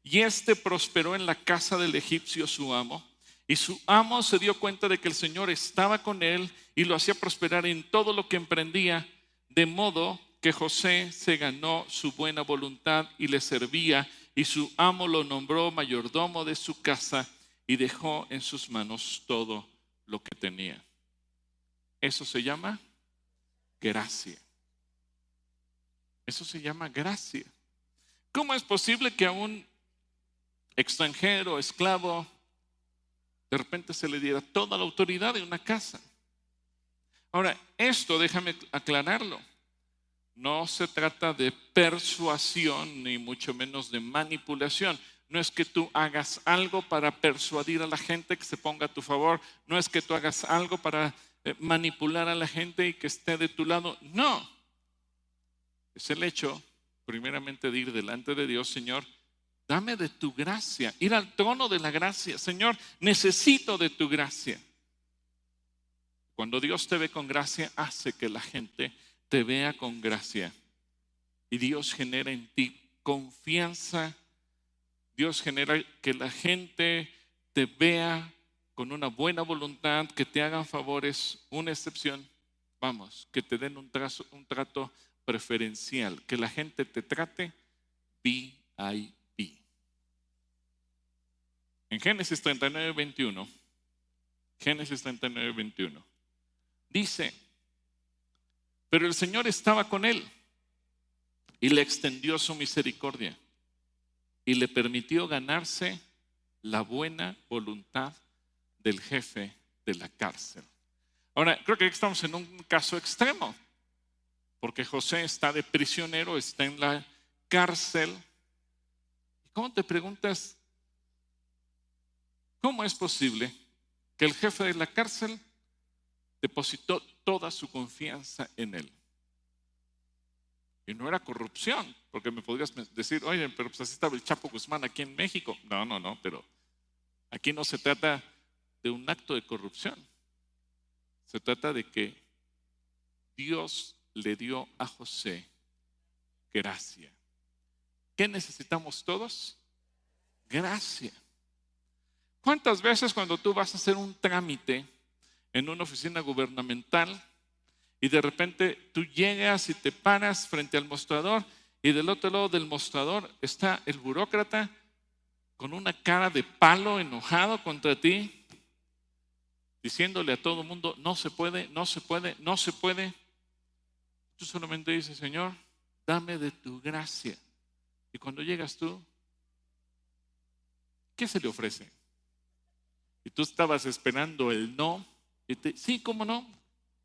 Y éste prosperó en la casa del egipcio su amo. Y su amo se dio cuenta de que el Señor estaba con él y lo hacía prosperar en todo lo que emprendía, de modo que José se ganó su buena voluntad y le servía, y su amo lo nombró mayordomo de su casa y dejó en sus manos todo lo que tenía. Eso se llama gracia. Eso se llama gracia. ¿Cómo es posible que a un extranjero, esclavo, de repente se le diera toda la autoridad de una casa? Ahora, esto déjame aclararlo. No se trata de persuasión ni mucho menos de manipulación. No es que tú hagas algo para persuadir a la gente que se ponga a tu favor. No es que tú hagas algo para manipular a la gente y que esté de tu lado. No. Es el hecho, primeramente, de ir delante de Dios, Señor, dame de tu gracia. Ir al trono de la gracia. Señor, necesito de tu gracia. Cuando Dios te ve con gracia, hace que la gente te vea con gracia. Y Dios genera en ti confianza. Dios genera que la gente te vea con una buena voluntad, que te hagan favores, una excepción, vamos, que te den un, un trato preferencial, que la gente te trate VIP. En Génesis 39, 21, Génesis 39, 21, dice, pero el Señor estaba con él y le extendió su misericordia y le permitió ganarse la buena voluntad del jefe de la cárcel. Ahora, creo que estamos en un caso extremo, porque José está de prisionero, está en la cárcel. ¿Y cómo te preguntas, cómo es posible que el jefe de la cárcel depositó toda su confianza en él. Y no era corrupción, porque me podrías decir, oye, pero pues así estaba el Chapo Guzmán aquí en México. No, no, no, pero aquí no se trata de un acto de corrupción. Se trata de que Dios le dio a José gracia. ¿Qué necesitamos todos? Gracia. ¿Cuántas veces cuando tú vas a hacer un trámite, en una oficina gubernamental y de repente tú llegas y te paras frente al mostrador y del otro lado del mostrador está el burócrata con una cara de palo enojado contra ti, diciéndole a todo el mundo, no se puede, no se puede, no se puede. Tú solamente dices, Señor, dame de tu gracia. Y cuando llegas tú, ¿qué se le ofrece? Y tú estabas esperando el no sí, ¿cómo no?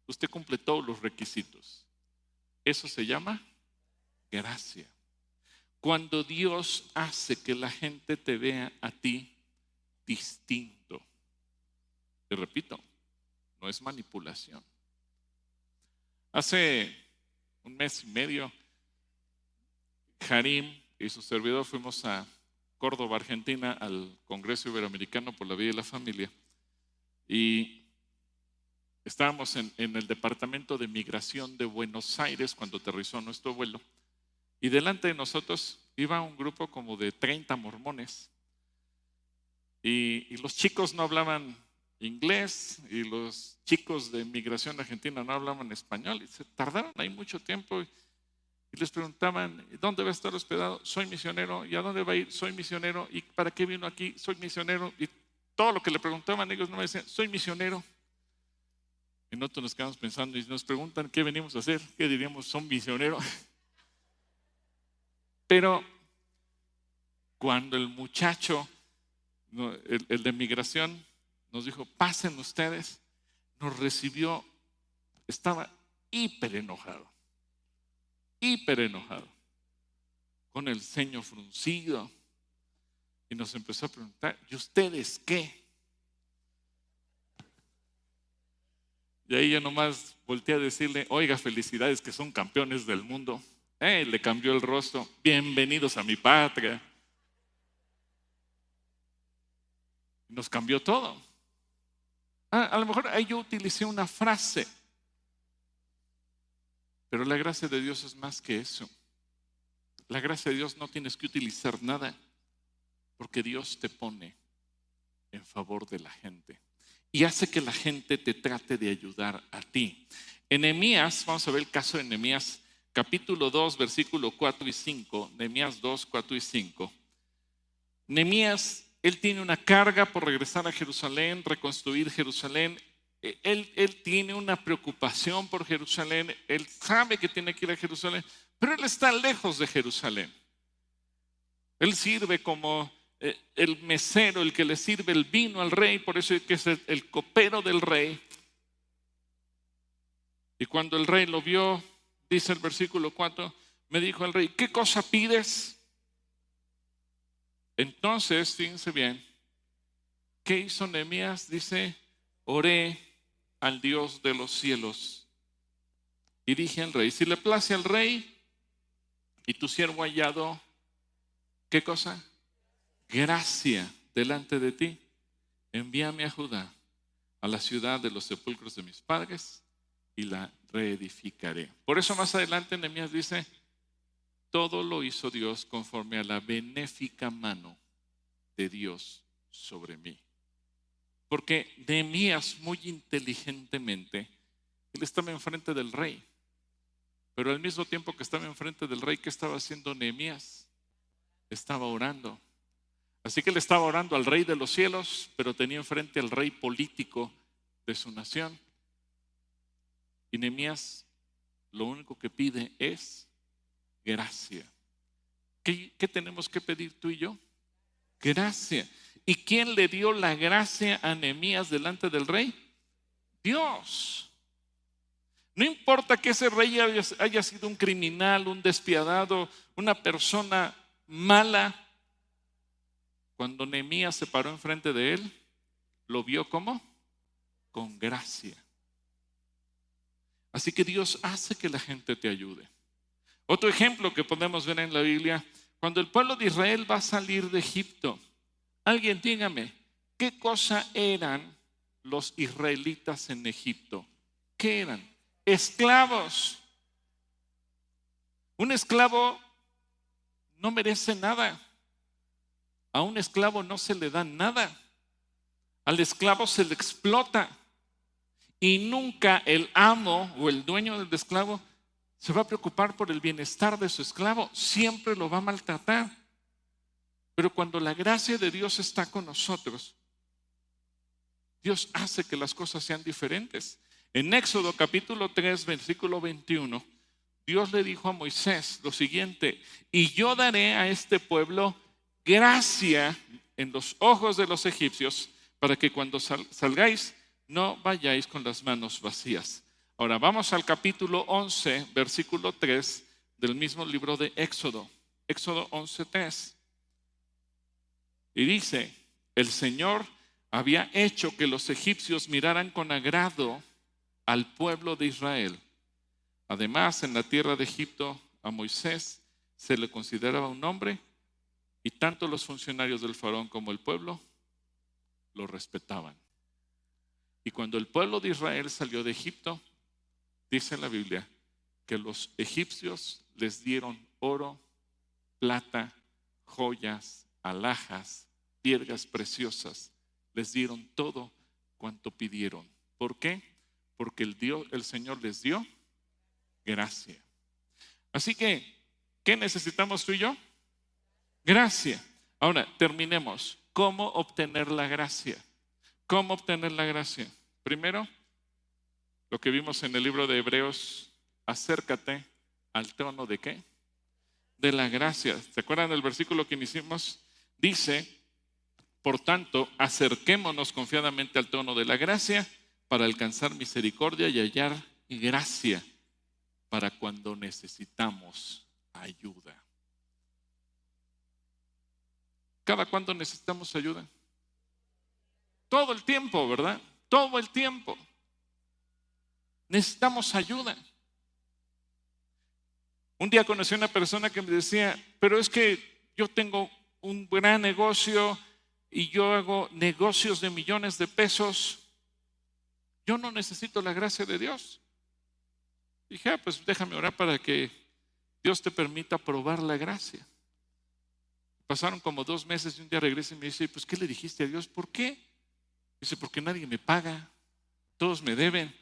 Usted cumple todos los requisitos. Eso se llama gracia. Cuando Dios hace que la gente te vea a ti distinto. Te repito, no es manipulación. Hace un mes y medio, Harim y su servidor fuimos a Córdoba, Argentina, al Congreso Iberoamericano por la Vida y la Familia. Y Estábamos en, el departamento de migración de Buenos Aires cuando aterrizó nuestro vuelo y delante de nosotros iba un grupo como de 30 mormones y, los chicos no hablaban inglés y los chicos de migración argentina no hablaban español y se tardaron ahí mucho tiempo y, les preguntaban, ¿dónde va a estar hospedado? Soy misionero. ¿Y a dónde va a ir? Soy misionero. ¿Y para qué vino aquí? Soy misionero. Y todo lo que le preguntaban ellos no me decían, soy misionero. Y nosotros nos quedamos pensando y nos preguntan qué venimos a hacer, qué diríamos, son misioneros. Pero cuando el muchacho, el, de migración, nos dijo, pasen ustedes, nos recibió, estaba hiper enojado, hiper enojado, con el ceño fruncido, y nos empezó a preguntar, ¿y ustedes qué? Y ahí yo nomás volteé a decirle, oiga, felicidades que son campeones del mundo. Eh, le cambió el rostro, bienvenidos a mi patria. Nos cambió todo. Ah, a lo mejor ahí yo utilicé una frase Pero la gracia de Dios es más que eso. La gracia de Dios no tienes que utilizar nada, porque Dios te pone en favor de la gente y hace que la gente te trate de ayudar a ti. En vamos a ver el caso de Nehemías, capítulo 2, versículo 4 y 5, Nehemías 2, 4 y 5. Nehemías, él tiene una carga por regresar a Jerusalén, reconstruir Jerusalén. E, él, tiene una preocupación por Jerusalén, él sabe que tiene que ir a Jerusalén, pero él está lejos de Jerusalén. Él sirve como eh, el mesero, el que le sirve el vino al rey, por eso es que es el copero del rey. Y cuando el rey lo vio, dice el versículo 4, me dijo el rey, ¿qué cosa pides? Entonces, fíjense bien, ¿qué hizo Nehemías? Dice, oré al Dios de los cielos. Y dije al rey, si le place al rey y tu siervo hallado, ¿qué cosa? gracia delante de ti, envíame a Judá, a la ciudad de los sepulcros de mis padres, y la reedificaré. Por eso más adelante Nehemías dice, todo lo hizo Dios conforme a la benéfica mano de Dios sobre mí. Porque Nehemías muy inteligentemente, él estaba enfrente del rey, pero al mismo tiempo que estaba enfrente del rey, ¿qué estaba haciendo Nehemías? Estaba orando Así que él estaba orando al rey de los cielos, pero tenía enfrente al rey político de su nación. Y Nehemías lo único que pide es gracia. ¿Qué, ¿Qué, tenemos que pedir tú y yo? Gracia. ¿Y quién le dio la gracia a Nehemías delante del rey? Dios. No importa que ese rey haya sido un criminal, un despiadado, una persona mala, cuando Nehemías se paró enfrente de él, lo vio como con gracia. Así que Dios hace que la gente te ayude. Otro ejemplo que podemos ver en la Biblia, cuando el pueblo de Israel va a salir de Egipto, alguien dígame, ¿qué cosa eran los israelitas en Egipto? ¿Qué eran? Esclavos. Un esclavo no merece nada. A un esclavo no se le da nada. Al esclavo se le explota. Y nunca el amo o el dueño del esclavo se va a preocupar por el bienestar de su esclavo. Siempre lo va a maltratar. Pero cuando la gracia de Dios está con nosotros, Dios hace que las cosas sean diferentes. En Éxodo capítulo 3, versículo 21, Dios le dijo a Moisés lo siguiente, y yo daré a este pueblo gracia en los ojos de los egipcios para que cuando salgáis no vayáis con las manos vacías. Ahora vamos al capítulo 11, versículo 3 del mismo libro de Éxodo. Éxodo 11, 3. Y dice, el Señor había hecho que los egipcios miraran con agrado al pueblo de Israel. Además, en la tierra de Egipto a Moisés se le consideraba un hombre y tanto los funcionarios del faraón como el pueblo lo respetaban. Y cuando el pueblo de Israel salió de Egipto, dice la Biblia que los egipcios les dieron oro, plata, joyas, alhajas, piedras preciosas, les dieron todo cuanto pidieron. ¿Por qué? Porque el, Dios, el Señor les dio gracia. Así que, ¿qué necesitamos tú y yo? Gracia. Ahora, terminemos. ¿Cómo obtener la gracia? ¿Cómo obtener la gracia? Primero, lo que vimos en el libro de Hebreos, acércate al trono de qué? De la gracia. ¿Se acuerdan del versículo que iniciamos? Dice, por tanto, acerquémonos confiadamente al trono de la gracia para alcanzar misericordia y hallar gracia para cuando necesitamos ayuda. ¿Cada cuánto necesitamos ayuda? Todo el tiempo, ¿verdad? Todo el tiempo. Necesitamos ayuda. Un día conocí a una persona que me decía, pero es que yo tengo un gran negocio y yo hago negocios de millones de pesos. Yo no necesito la gracia de Dios. Dije, ah, pues déjame orar para que Dios te permita probar la gracia. Pasaron como dos meses y un día regresa y me dice, pues ¿qué le dijiste a Dios? ¿Por qué? Dice, porque nadie me paga, todos me deben.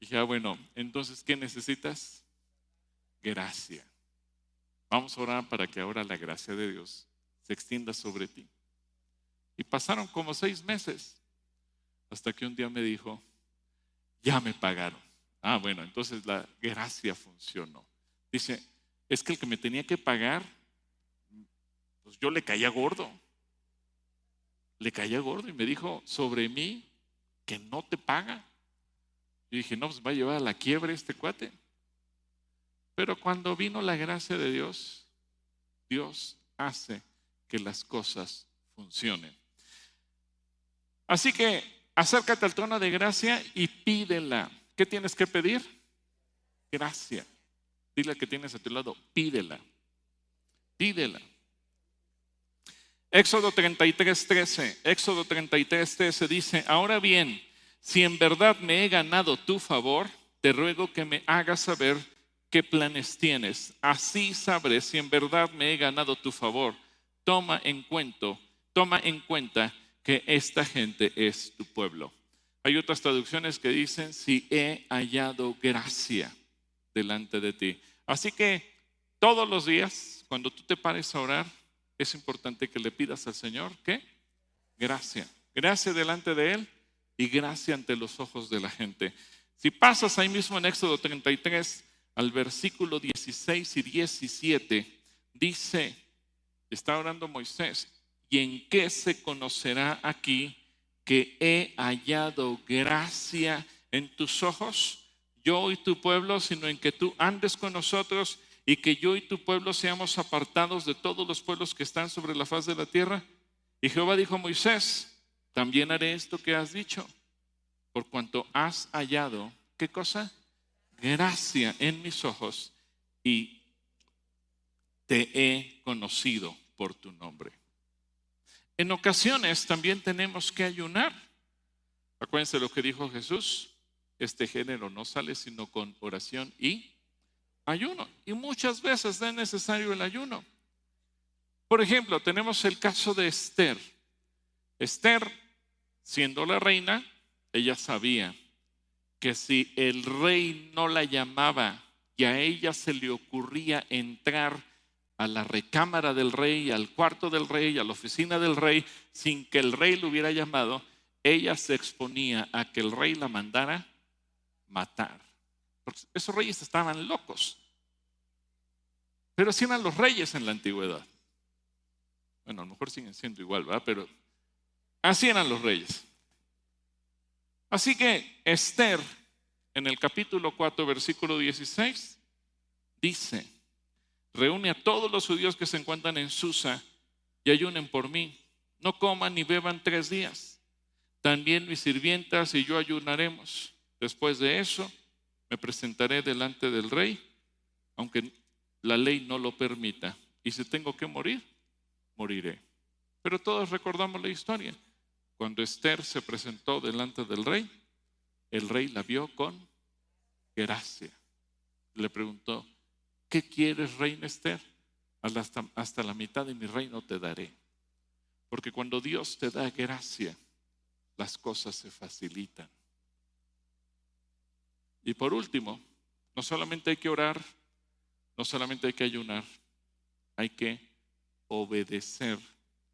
Dije, ah, bueno, entonces, ¿qué necesitas? Gracia. Vamos a orar para que ahora la gracia de Dios se extienda sobre ti. Y pasaron como seis meses hasta que un día me dijo, ya me pagaron. Ah, bueno, entonces la gracia funcionó. Dice, es que el que me tenía que pagar, pues yo le caía gordo. Le caía gordo y me dijo sobre mí que no te paga. Y dije, no, pues va a llevar a la quiebra este cuate. Pero cuando vino la gracia de Dios, Dios hace que las cosas funcionen. Así que acércate al trono de gracia y pídela. ¿Qué tienes que pedir? Gracia. Dile que tienes a tu lado, pídela. Pídela. Éxodo 33, 13. Éxodo 33, 13 dice, ahora bien, si en verdad me he ganado tu favor, te ruego que me hagas saber qué planes tienes. Así sabré si en verdad me he ganado tu favor. Toma en cuenta, toma en cuenta que esta gente es tu pueblo. Hay otras traducciones que dicen, si he hallado gracia delante de ti. Así que todos los días, cuando tú te pares a orar, es importante que le pidas al Señor, ¿qué? Gracia. Gracia delante de Él y gracia ante los ojos de la gente. Si pasas ahí mismo en Éxodo 33 al versículo 16 y 17, dice, está orando Moisés, ¿y en qué se conocerá aquí que he hallado gracia en tus ojos? yo y tu pueblo, sino en que tú andes con nosotros y que yo y tu pueblo seamos apartados de todos los pueblos que están sobre la faz de la tierra. Y Jehová dijo a Moisés, también haré esto que has dicho, por cuanto has hallado, ¿qué cosa? Gracia en mis ojos y te he conocido por tu nombre. En ocasiones también tenemos que ayunar. Acuérdense lo que dijo Jesús este género no sale sino con oración y ayuno. Y muchas veces es necesario el ayuno. Por ejemplo, tenemos el caso de Esther. Esther, siendo la reina, ella sabía que si el rey no la llamaba y a ella se le ocurría entrar a la recámara del rey, al cuarto del rey, a la oficina del rey, sin que el rey lo hubiera llamado, ella se exponía a que el rey la mandara matar. Esos reyes estaban locos. Pero así eran los reyes en la antigüedad. Bueno, a lo mejor siguen siendo igual, ¿verdad? Pero así eran los reyes. Así que Esther, en el capítulo 4, versículo 16, dice, reúne a todos los judíos que se encuentran en Susa y ayunen por mí. No coman ni beban tres días. También mis sirvientas y yo ayunaremos. Después de eso, me presentaré delante del rey, aunque la ley no lo permita. Y si tengo que morir, moriré. Pero todos recordamos la historia. Cuando Esther se presentó delante del rey, el rey la vio con gracia. Le preguntó, ¿qué quieres, reina Esther? Hasta, hasta la mitad de mi reino te daré. Porque cuando Dios te da gracia, las cosas se facilitan. Y por último, no solamente hay que orar, no solamente hay que ayunar, hay que obedecer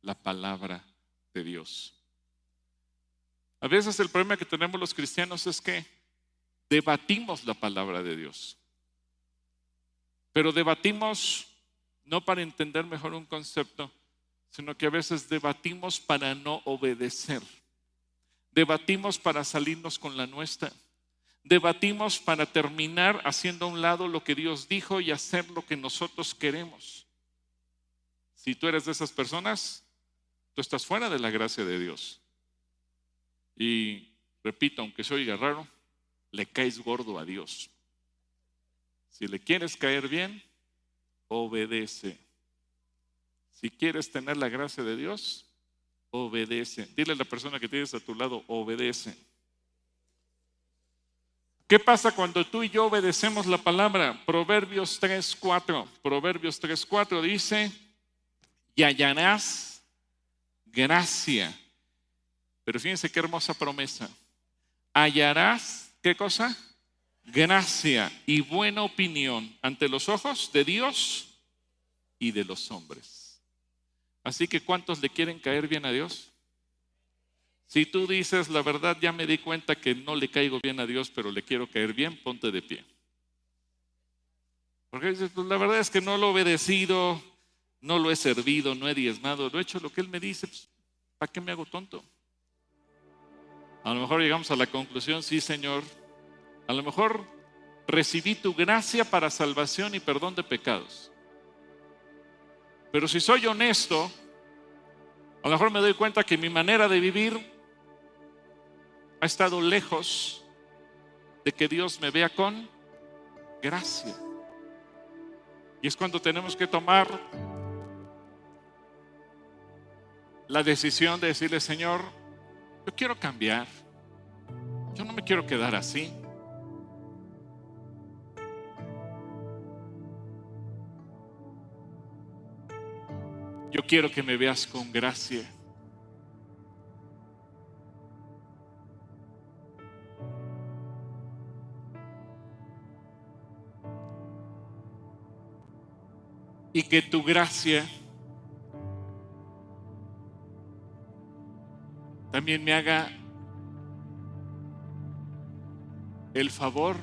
la palabra de Dios. A veces el problema que tenemos los cristianos es que debatimos la palabra de Dios. Pero debatimos no para entender mejor un concepto, sino que a veces debatimos para no obedecer. Debatimos para salirnos con la nuestra debatimos para terminar haciendo a un lado lo que Dios dijo y hacer lo que nosotros queremos. Si tú eres de esas personas, tú estás fuera de la gracia de Dios. Y repito, aunque se oiga raro, le caes gordo a Dios. Si le quieres caer bien, obedece. Si quieres tener la gracia de Dios, obedece. Dile a la persona que tienes a tu lado, obedece ¿Qué pasa cuando tú y yo obedecemos la palabra? Proverbios 3.4. Proverbios 3.4 dice, y hallarás gracia. Pero fíjense qué hermosa promesa. Hallarás, ¿qué cosa? Gracia y buena opinión ante los ojos de Dios y de los hombres. Así que ¿cuántos le quieren caer bien a Dios? Si tú dices, la verdad, ya me di cuenta que no le caigo bien a Dios, pero le quiero caer bien, ponte de pie. Porque dices, pues la verdad es que no lo he obedecido, no lo he servido, no he diezmado, lo he hecho lo que Él me dice, pues, ¿para qué me hago tonto? A lo mejor llegamos a la conclusión, sí, Señor, a lo mejor recibí tu gracia para salvación y perdón de pecados. Pero si soy honesto, a lo mejor me doy cuenta que mi manera de vivir ha estado lejos de que Dios me vea con gracia. Y es cuando tenemos que tomar la decisión de decirle, Señor, yo quiero cambiar. Yo no me quiero quedar así. Yo quiero que me veas con gracia. y que tu gracia también me haga el favor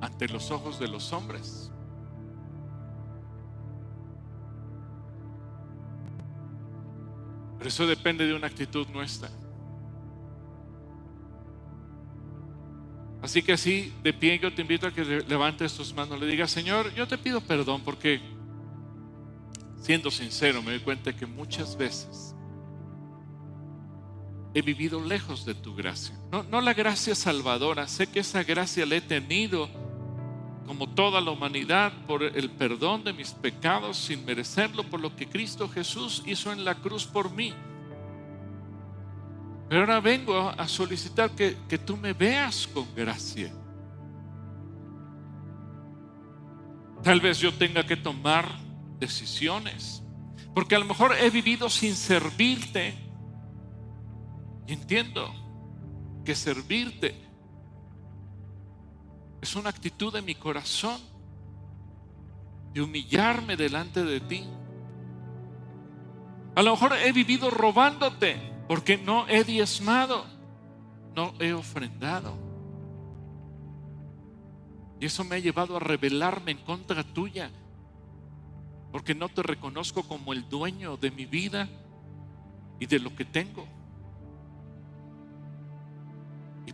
ante los ojos de los hombres. Pero eso depende de una actitud nuestra. Así que así, de pie, yo te invito a que levantes tus manos, le digas, Señor, yo te pido perdón porque siendo sincero, me doy cuenta que muchas veces he vivido lejos de tu gracia. No, la gracia salvadora, sé que esa gracia la he tenido como toda la humanidad por el perdón de mis pecados sin merecerlo, por lo que Cristo Jesús hizo en la cruz por mí. Pero ahora vengo a solicitar que, que tú me veas con gracia. Tal vez yo tenga que tomar decisiones. Porque a lo mejor he vivido sin servirte. Entiendo que servirte es una actitud de mi corazón de humillarme delante de ti. A lo mejor he vivido robándote porque no he diezmado, no he ofrendado. Y eso me ha llevado a rebelarme en contra tuya porque no te reconozco como el dueño de mi vida y de lo que tengo.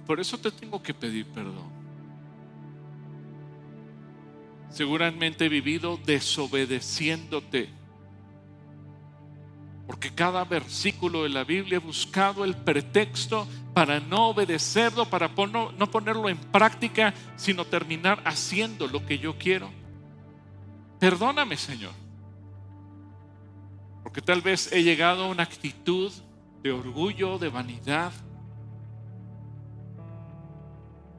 Por eso te tengo que pedir perdón. Seguramente he vivido desobedeciéndote. Porque cada versículo de la Biblia he buscado el pretexto para no obedecerlo, para no ponerlo en práctica, sino terminar haciendo lo que yo quiero. Perdóname, Señor. Porque tal vez he llegado a una actitud de orgullo, de vanidad.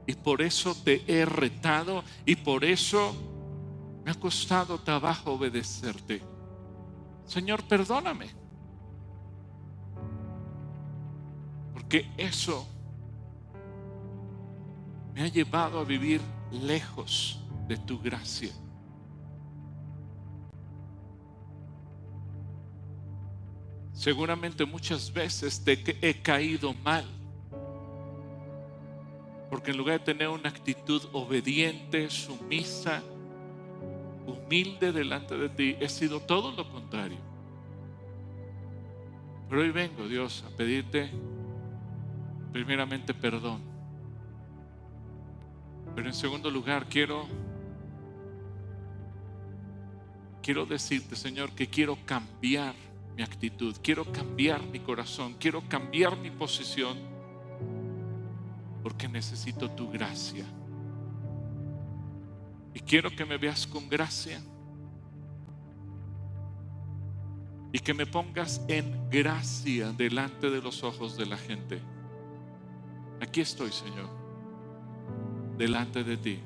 Y por eso te he retado y por eso me ha costado trabajo obedecerte. Señor, perdóname. Porque eso me ha llevado a vivir lejos de tu gracia. Seguramente muchas veces te he caído mal. Porque en lugar de tener una actitud obediente, sumisa, humilde delante de ti, he sido todo lo contrario. Pero hoy vengo, Dios, a pedirte primeramente perdón. Pero en segundo lugar, quiero quiero decirte, Señor, que quiero cambiar mi actitud, quiero cambiar mi corazón, quiero cambiar mi posición, porque necesito tu gracia. Y quiero que me veas con gracia y que me pongas en gracia delante de los ojos de la gente. Aquí estoy, Señor. delante de ti.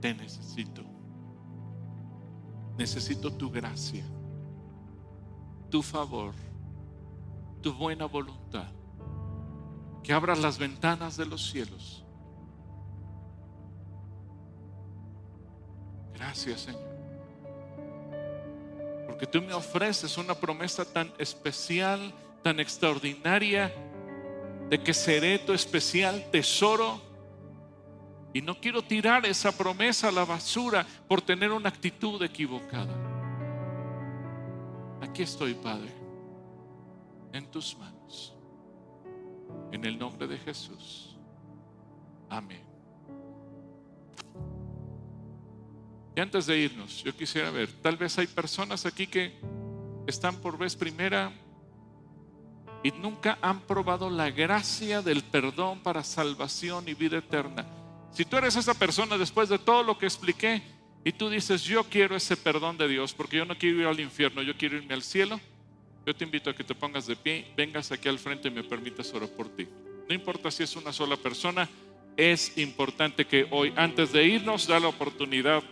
Te necesito. Necesito tu gracia, tu favor, tu buena voluntad. Que abras las ventanas de los cielos. Gracias, Señor. Porque tú me ofreces una promesa tan especial, tan extraordinaria, de que seré tu especial tesoro. Y no quiero tirar esa promesa a la basura por tener una actitud equivocada. Aquí estoy, Padre, en tus manos. En el nombre de Jesús. Amén. Y antes de irnos, yo quisiera ver, tal vez hay personas aquí que están por vez primera y nunca han probado la gracia del perdón para salvación y vida eterna. Si tú eres esa persona después de todo lo que expliqué y tú dices, yo quiero ese perdón de Dios porque yo no quiero ir al infierno, yo quiero irme al cielo, yo te invito a que te pongas de pie, vengas aquí al frente y me permitas orar por ti. No importa si es una sola persona, es importante que hoy, antes de irnos, da la oportunidad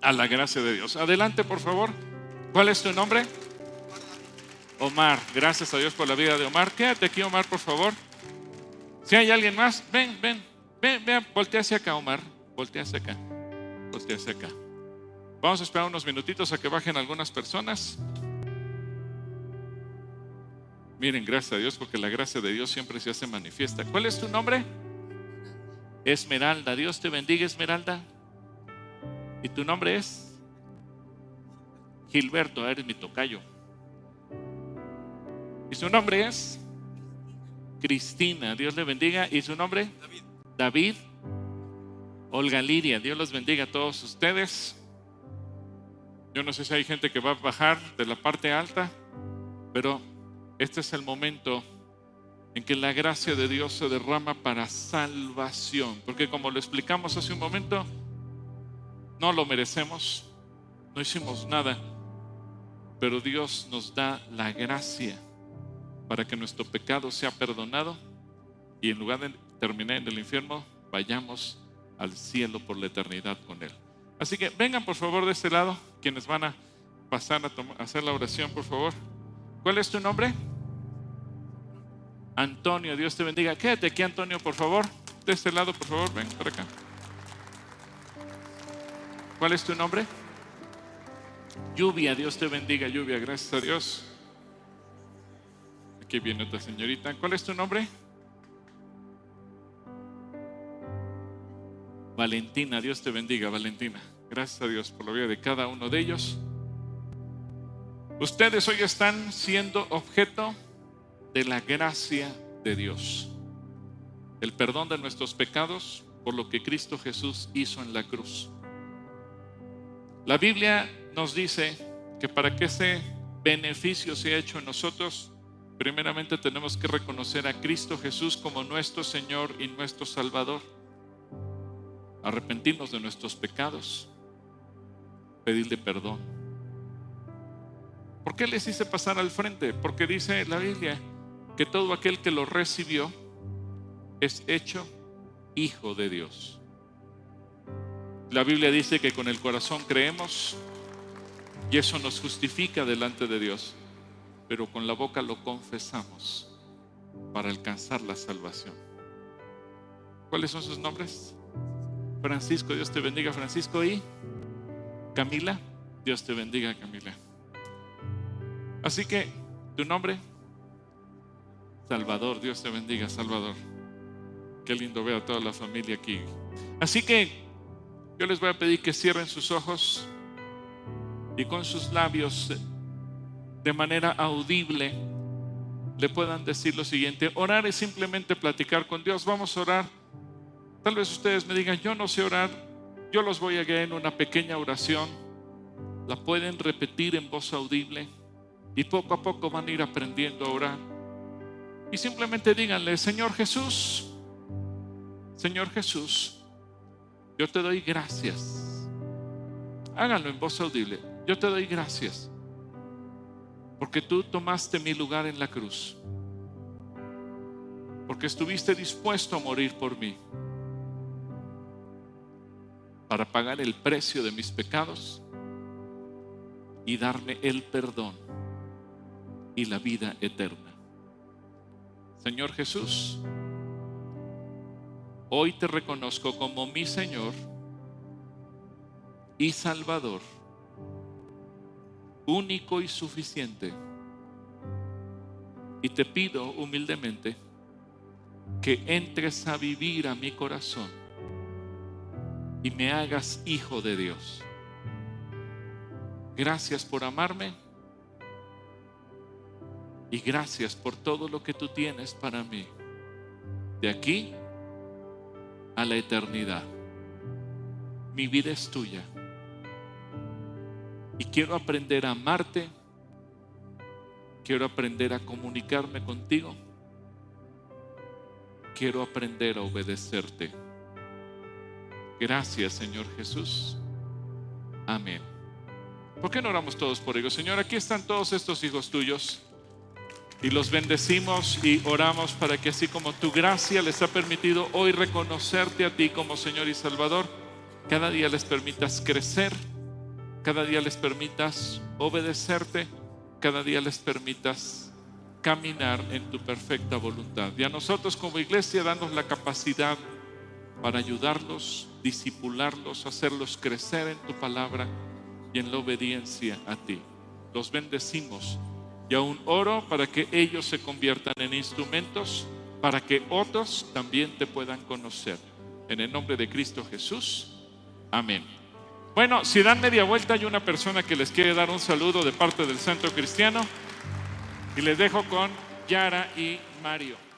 a la gracia de Dios. Adelante, por favor. ¿Cuál es tu nombre? Omar. Gracias a Dios por la vida de Omar. Quédate aquí, Omar, por favor. Si hay alguien más, ven, ven, ven, ven, voltea hacia acá, Omar. Voltea hacia acá. Voltea hacia acá. Vamos a esperar unos minutitos a que bajen algunas personas. Miren, gracias a Dios, porque la gracia de Dios siempre se hace manifiesta. ¿Cuál es tu nombre? Esmeralda. Dios te bendiga, Esmeralda. ¿Y tu nombre es? Gilberto, eres mi tocayo. ¿Y su nombre es? Cristina, Dios le bendiga. ¿Y su nombre? David. David. Olga Liria, Dios los bendiga a todos ustedes. Yo no sé si hay gente que va a bajar de la parte alta, pero este es el momento en que la gracia de Dios se derrama para salvación. Porque como lo explicamos hace un momento, no lo merecemos, no hicimos nada, pero Dios nos da la gracia para que nuestro pecado sea perdonado y en lugar de terminar en el infierno, vayamos al cielo por la eternidad con Él. Así que vengan por favor de este lado, quienes van a pasar a, hacer la oración, por favor. ¿Cuál es tu nombre? Antonio, Dios te bendiga. Quédate aquí, Antonio, por favor. De este lado, por favor, ven por acá. ¿Cuál es tu nombre? Lluvia, Dios te bendiga, lluvia, gracias a Dios. Aquí viene otra señorita. ¿Cuál es tu nombre? Valentina, Dios te bendiga, Valentina. Gracias a Dios por la vida de cada uno de ellos. Ustedes hoy están siendo objeto de la gracia de Dios. El perdón de nuestros pecados por lo que Cristo Jesús hizo en la cruz. La Biblia nos dice que para que ese beneficio sea hecho en nosotros, primeramente tenemos que reconocer a Cristo Jesús como nuestro Señor y nuestro Salvador, arrepentirnos de nuestros pecados, pedirle perdón. ¿Por qué les hice pasar al frente? Porque dice la Biblia que todo aquel que lo recibió es hecho hijo de Dios. La Biblia dice que con el corazón creemos y eso nos justifica delante de Dios, pero con la boca lo confesamos para alcanzar la salvación. ¿Cuáles son sus nombres? Francisco, Dios te bendiga, Francisco y Camila, Dios te bendiga, Camila. Así que, ¿tu nombre? Salvador, Dios te bendiga, Salvador. Qué lindo ver a toda la familia aquí. Así que yo les voy a pedir que cierren sus ojos y con sus labios de manera audible le puedan decir lo siguiente. Orar es simplemente platicar con Dios. Vamos a orar. Tal vez ustedes me digan, yo no sé orar. Yo los voy a guiar en una pequeña oración. La pueden repetir en voz audible y poco a poco van a ir aprendiendo a orar. Y simplemente díganle, Señor Jesús, Señor Jesús, yo te doy gracias. Háganlo en voz audible. Yo te doy gracias. Porque tú tomaste mi lugar en la cruz. porque estuviste dispuesto a morir por mí, para pagar el precio de mis pecados y darme el perdón y la vida eterna. Señor Jesús, hoy te reconozco como mi Señor y Salvador, único y suficiente. Y te pido humildemente que entres a vivir a mi corazón y me hagas hijo de Dios. Gracias por amarme y gracias por todo lo que tú tienes para mí. De aquí a la eternidad. Mi vida es tuya. Y quiero aprender a amarte. Quiero aprender a comunicarme contigo. Quiero aprender a obedecerte. Gracias, Señor Jesús. Amén. ¿Por qué no oramos todos por ellos? Señor, aquí están todos estos hijos tuyos y los bendecimos y oramos para que así como tu gracia les ha permitido hoy reconocerte a ti como Señor y Salvador, cada día les permitas crecer, cada día les permitas obedecerte, cada día les permitas caminar en tu perfecta voluntad. Y a nosotros como iglesia danos la capacidad para ayudarlos, disipularlos, hacerlos crecer en tu palabra y en la obediencia a ti. Los bendecimos y aún oro para que ellos se conviertan en instrumentos para que otros también te puedan conocer. En el nombre de Cristo Jesús. Amén. Bueno, si dan media vuelta hay una persona que les quiere dar un saludo de parte del Centro Cristiano y les dejo con Yara y Mario.